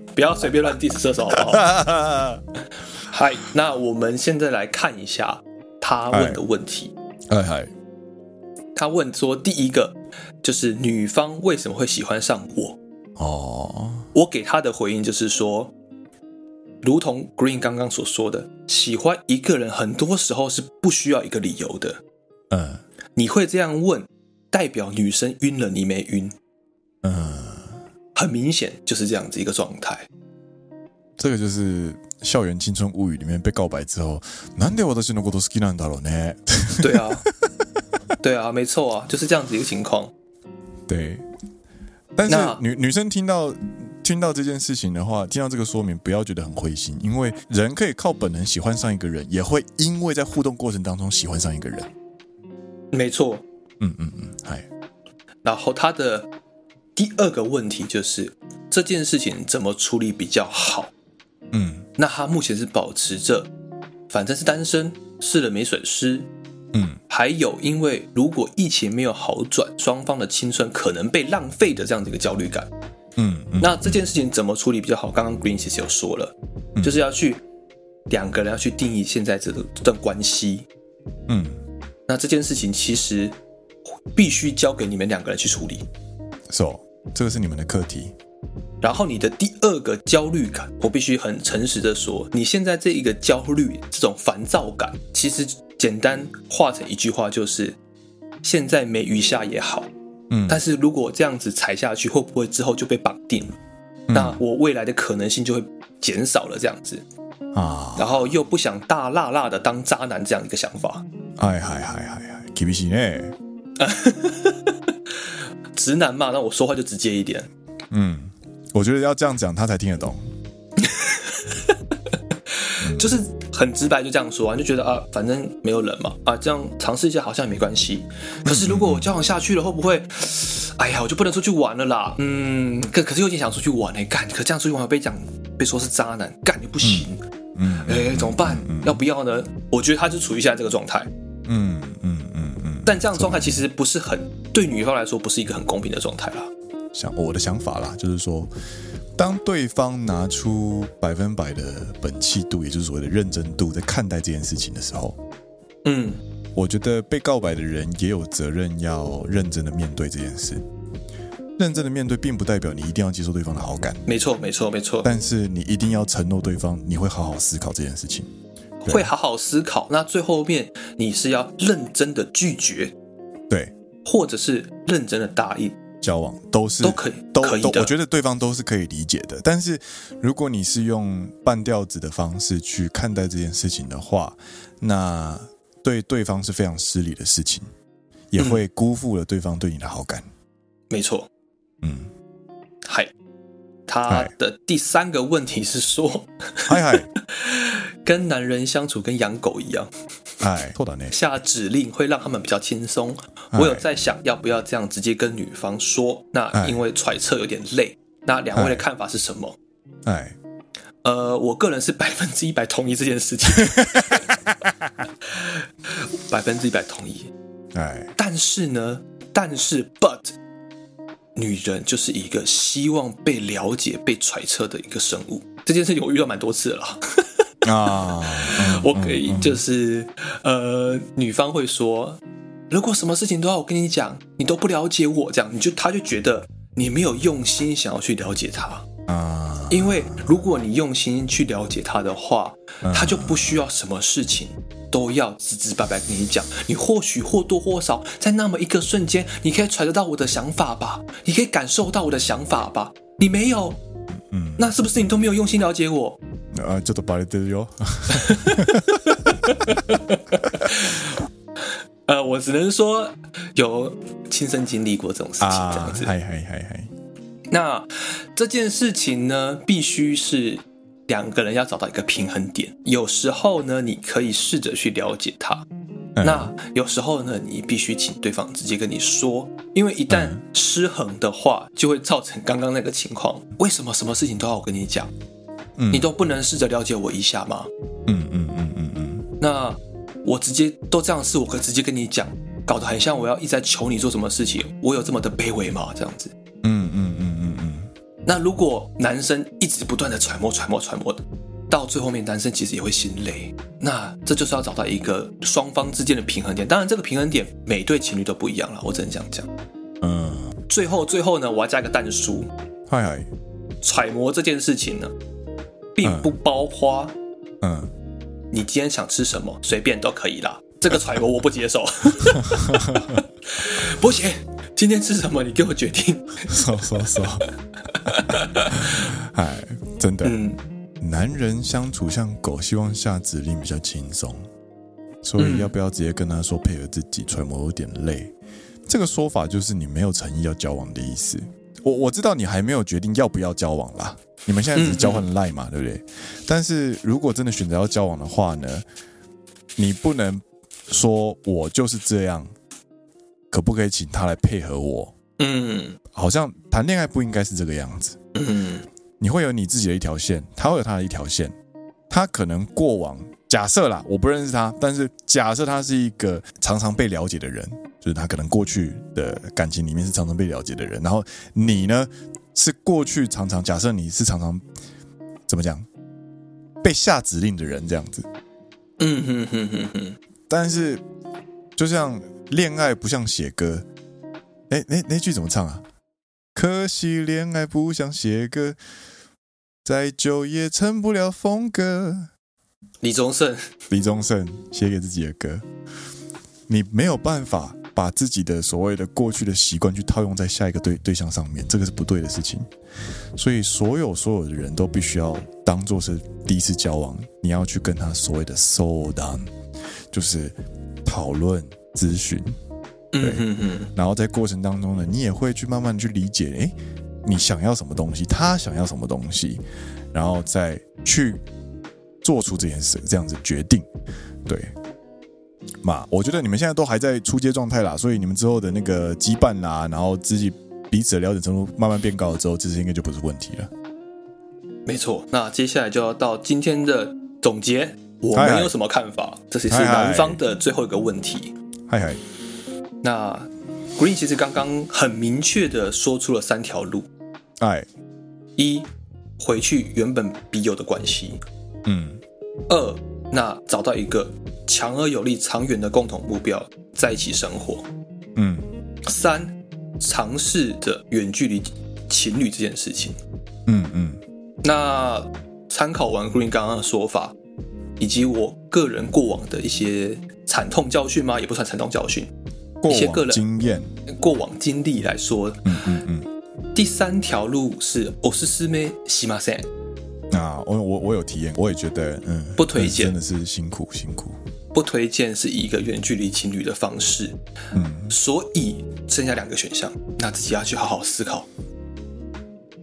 不要随便乱 diss 射手，好不好？嗨，那我们现在来看一下他问的问题。哎嗨，他问说，第一个就是女方为什么会喜欢上我？哦，我给他的回应就是说，如同 Green 刚刚所说的，喜欢一个人很多时候是不需要一个理由的。嗯，你会这样问，代表女生晕了，你没晕。嗯，很明显就是这样子一个状态。这个就是《校园青春物语》里面被告白之后，なんで私のこと好きなんだろうね？对啊，对啊，没错啊，就是这样子一个情况。 对。但是女女生听到听到这件事情的话，听到这个说明，不要觉得很灰心，因为人可以靠本能喜欢上一个人，也会因为在互动过程当中喜欢上一个人。没错，嗯嗯嗯，嗨。然后他的第二个问题就是这件事情怎么处理比较好？嗯，那他目前是保持着，反正是单身，试了没损失。嗯，还有，因为如果疫情没有好转，双方的青春可能被浪费的这样的一个焦虑感。嗯，嗯，那这件事情怎么处理比较好？刚刚 Green 其实有说了，嗯、就是要去两个人要去定义现在这个这段关系。嗯，那这件事情其实必须交给你们两个人去处理。So，这个是你们的课题。然后你的第二个焦虑感，我必须很诚实的说，你现在这一个焦虑，这种烦躁感，其实。简单化成一句话就是：现在没鱼下也好，嗯，但是如果这样子踩下去，会不会之后就被绑定了？嗯，那我未来的可能性就会减少了，这样子啊。然后又不想大辣辣的当渣男这样一个想法。哎嗨嗨嗨嗨，厳しい呢？直男嘛，那我说话就直接一点。嗯，我觉得要这样讲，他才听得懂。就是很直白，就这样说啊，就觉得啊，反正没有人嘛，啊，这样尝试一下好像也没关系。可是如果我交往下去了，会不会？哎呀，我就不能出去玩了啦。嗯，可可是有点想出去玩哎，干，可这样出去玩被讲被说是渣男，干你不行。嗯，哎，怎么办？要不要呢？我觉得他就处于现在这个状态。嗯嗯嗯嗯。但这样的状态其实不是很对女方来说不是一个很公平的状态啦。想我的想法啦，就是说。当对方拿出百分百的本气度，也就是所谓的认真度，在看待这件事情的时候，嗯，我觉得被告白的人也有责任要认真的面对这件事。认真的面对，并不代表你一定要接受对方的好感。没错，没错，没错。但是你一定要承诺对方，你会好好思考这件事情，会好好思考。那最后面你是要认真的拒绝，对，或者是认真的答应。交往都是都可以，都可以都，我觉得对方都是可以理解的。但是如果你是用半吊子的方式去看待这件事情的话，那对对方是非常失礼的事情，也会辜负了对方对你的好感。嗯、没错，嗯，嗨，他的第三个问题是说，嗨嗨，跟男人相处跟养狗一样。哎，下指令会让他们比较轻松。我有在想要不要这样直接跟女方说，那因为揣测有点累。那两位的看法是什么？哎，呃，我个人是百分之一百同意这件事情，百分之一百同意。哎，但是呢，但是 but 女人就是一个希望被了解、被揣测的一个生物。这件事情我遇到蛮多次了。啊，嗯、我可以就是呃，女方会说，如果什么事情都要我跟你讲，你都不了解我，这样你就她就觉得你没有用心想要去了解他啊。因为如果你用心去了解他的话，嗯、他就不需要什么事情都要直直白白跟你讲。你或许或多或少在那么一个瞬间，你可以揣得到我的想法吧？你可以感受到我的想法吧？你没有，嗯，那是不是你都没有用心了解我？呃，我只能说有亲身经历过这种事情，这样子。嗨嗨嗨嗨。那这件事情呢，必须是两个人要找到一个平衡点。有时候呢，你可以试着去了解他；嗯、那有时候呢，你必须请对方直接跟你说，因为一旦失衡的话，就会造成刚刚那个情况。为什么什么事情都要我跟你讲？嗯、你都不能试着了解我一下吗？嗯嗯嗯嗯嗯。那我直接都这样试，我可以直接跟你讲，搞得很像我要一直在求你做什么事情。我有这么的卑微吗？这样子。嗯嗯。那如果男生一直不断的揣摩揣摩揣摩的，到最后面男生其实也会心累。那这就是要找到一个双方之间的平衡点。当然，这个平衡点每对情侣都不一样了，我只能这样讲。嗯。最后最后呢，我要加一个蛋书。嗨嗨。揣摩这件事情呢，并不包括。嗯。你今天想吃什么，随便都可以啦。这个揣摩我不接受。不行，今天吃什么，你给我决定。说 说说。哎，真的，嗯，男人相处像狗，希望下指令比较轻松，所以要不要直接跟他说配合自己揣摩有点累？这个说法就是你没有诚意要交往的意思。我我知道你还没有决定要不要交往啦。你们现在只是交换赖嘛，嗯嗯对不对？但是如果真的选择要交往的话呢，你不能说我就是这样，可不可以请他来配合我？嗯，好像谈恋爱不应该是这个样子。你会有你自己的一条线，他会有他的一条线。他可能过往假设啦，我不认识他，但是假设他是一个常常被了解的人，就是他可能过去的感情里面是常常被了解的人。然后你呢？是过去常常假设你是常常怎么讲被下指令的人这样子，嗯哼哼哼哼。但是就像恋爱不像写歌，哎，那那句怎么唱啊？可惜恋爱不想写歌，再久也成不了风格。李宗盛，李宗盛写给自己的歌，你没有办法。把自己的所谓的过去的习惯去套用在下一个对对象上面，这个是不对的事情。所以，所有所有的人都必须要当做是第一次交往，你要去跟他所谓的 slow down，就是讨论咨询，对，嗯嗯，然后在过程当中呢，你也会去慢慢去理解，哎，你想要什么东西，他想要什么东西，然后再去做出这件事，这样子决定，对。嘛，我觉得你们现在都还在初阶状态啦，所以你们之后的那个羁绊啦，然后自己彼此的了解程度慢慢变高了之后，这些应该就不是问题了。没错，那接下来就要到今天的总结，我没有什么看法，这是是男方的最后一个问题。嗨嗨，那 Green 其实刚刚很明确的说出了三条路，哎，一回去原本笔友的关系，嗯，二那找到一个。强而有力、长远的共同目标，在一起生活。嗯，三，尝试着远距离情侣这件事情。嗯嗯。那参考完 Green 刚刚的说法，以及我个人过往的一些惨痛教训吗？也不算惨痛教训，一些个人经验、过往经历来说。嗯嗯嗯。第三条路是おすすめしません。啊，我我我有体验，我也觉得，嗯，不推荐，真的是辛苦辛苦。不推荐是一个远距离情侣的方式，嗯，所以剩下两个选项，那自己要去好好思考。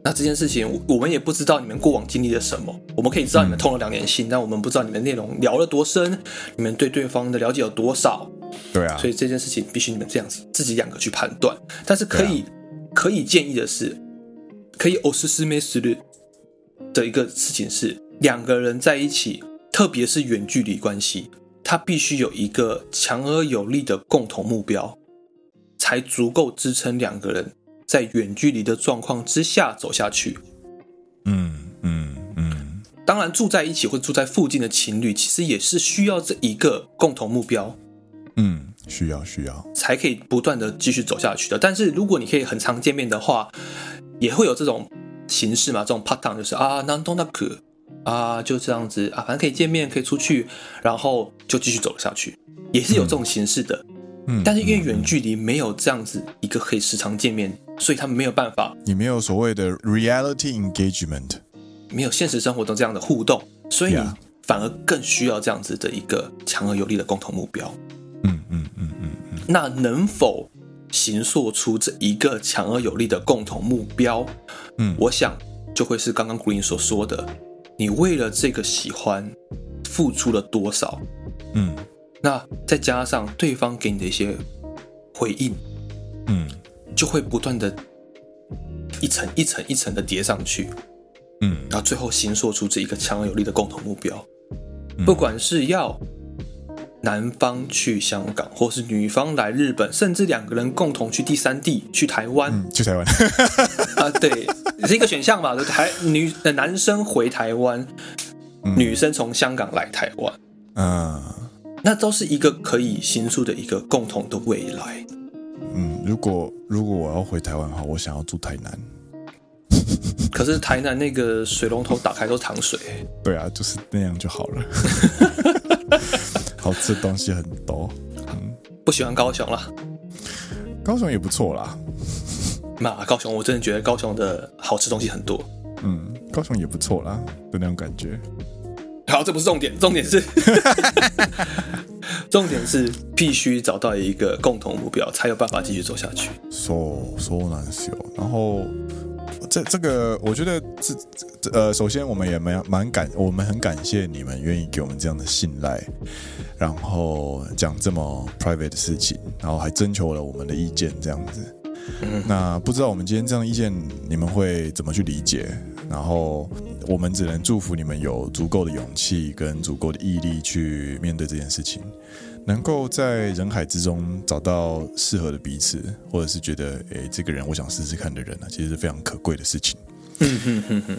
那这件事情，我们也不知道你们过往经历了什么，我们可以知道你们通了两年信，嗯，但我们不知道你们内容聊了多深，你们对对方的了解有多少。 对啊，所以这件事情必须你们这样子自己两个去判断。但是可以，啊，可以建议的是，可以おすすめする的一个事情是，两个人在一起，特别是远距离关系。他必须有一个强而有力的共同目标，才足够支撑两个人在远距离的状况之下走下去。嗯嗯嗯。当然，住在一起或住在附近的情侣，其实也是需要这一个共同目标。 嗯，需要需要，才可以不断的继续走下去的。但是如果你可以很常见面的话，也会有这种形式嘛，这种 part time 就是啊，那都那可啊，就这样子啊，反正可以见面，可以出去，然后就继续走下去，也是有这种形式的。嗯，但是因为远距离没有这样子一个可以时常见面，所以他们没有办法，你没有所谓的 reality engagement，没有现实生活中这样的互动，所以你反而更需要这样子的一个强而有力的共同目标。嗯嗯嗯嗯嗯，那能否形塑出这一个强而有力的共同目标？嗯，我想就会是刚刚 Green 所说的，你为了这个喜欢付出了多少？嗯，那再加上对方给你的一些回应，嗯，就会不断的一层一层一层的叠上去，嗯，然后最后形塑出这一个强而有力的共同目标，不管是要。男方去香港，或是女方来日本，甚至两个人共同去第三地，去台湾，嗯、去台湾 啊，对，是一个选项嘛？台女的男生回台湾，嗯、女生从香港来台湾，嗯，那都是一个可以形塑的一个共同的未来。嗯，如果如果我要回台湾的话，我想要住台南。可是台南那个水龙头打开都是糖水。对啊，就是那样就好了。好吃的东西很多，嗯，不喜欢高雄了，高雄也不错啦。那高雄，我真的觉得高雄的好吃东西很多。嗯，高雄也不错啦，的那种感觉。好，这不是重点，重点是，重点是必须找到一个共同目标，才有办法继续走下去。说说难修，然后。这这个，我觉得这这呃，首先我们也蛮蛮感，我们很感谢你们愿意给我们这样的信赖，然后讲这么 private 的事情，然后还征求了我们的意见，这样子。那不知道我们今天这样的意见你们会怎么去理解？然后我们只能祝福你们有足够的勇气跟足够的毅力去面对这件事情。能够在人海之中找到适合的彼此，或者是觉得，诶，这个人我想试试看的人呢，其实是非常可贵的事情。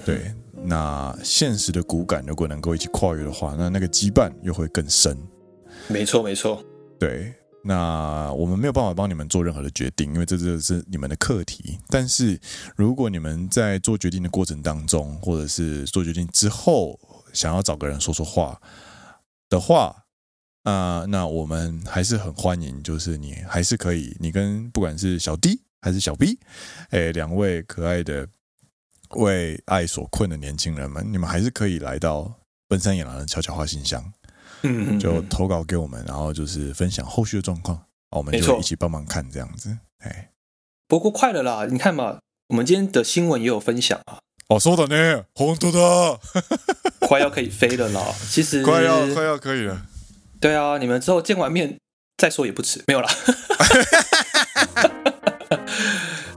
对，那现实的骨感如果能够一起跨越的话，那那个羁绊又会更深。没错，没错。对，那我们没有办法帮你们做任何的决定，因为这这是你们的课题。但是如果你们在做决定的过程当中，或者是做决定之后，想要找个人说说话的话，啊、呃，那我们还是很欢迎，就是你还是可以，你跟不管是小 D 还是小 B，哎，两位可爱的为爱所困的年轻人们，你们还是可以来到奔山野狼的悄悄话信箱，嗯，就投稿给我们，然后就是分享后续的状况，我们就一起帮忙看这样子，哎，不过快了啦，你看嘛，我们今天的新闻也有分享啊，哦，说的呢，红多的，快要可以飞了啦，其实 快要快要可以了。对啊，你们之后见完面再说也不迟，没有啦，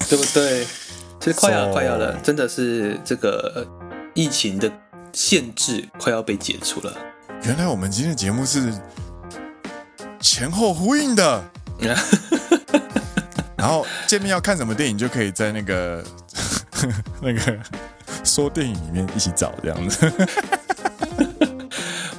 对不对？其实快要快要了，真的是这个疫情的限制快要被解除了。原来我们今天的节目是前后呼应的，然后见面要看什么电影，就可以在那个 那个说电影里面一起找这样子，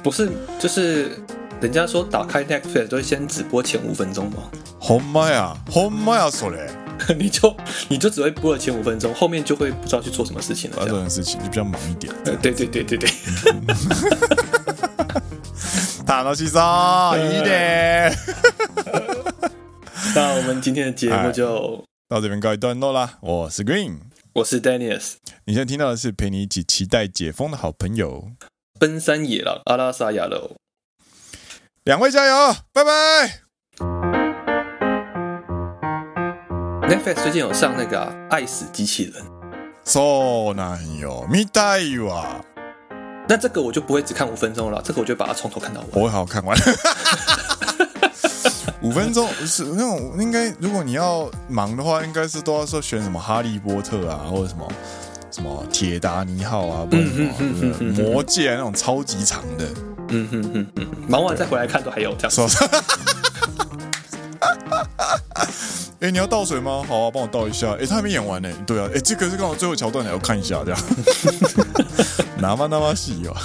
不是就是。人家说打开 Netflix 都会先直播前五分钟嘛？好妈呀，好妈呀，说嘞，你就你就只会播了前五分钟，后面就会不知道去做什么事情了。做什么事情就比较忙一点。对对对对对。打到七杀 一点。那我们今天的节目就到这边告一段落啦。我是 Green，我是 Dennis。你现在听到的是陪你一起期待解封的好朋友——奔山野狼阿拉萨亚罗。两位加油，拜拜。Netflix 最近有上那个、啊《爱死机器人》，そうなんよ，见たいわ。那这个我就不会只看五分钟了，这个我就把它从头看到完。我会好好看完。五分钟是那种应该，如果你要忙的话，应该是都要说选什么《哈利波特》啊，或者什么什么《铁达尼号》啊，不然什么《魔戒》那种超级长的。 嗯哼哼哼，忙完再回来看都还有这样说。哎、欸，你要倒水吗？好啊，帮我倒一下。哎、欸，他还没演完呢。对啊，哎、欸，这个是刚好最后桥段，你要看一下这样。那么那么细哦。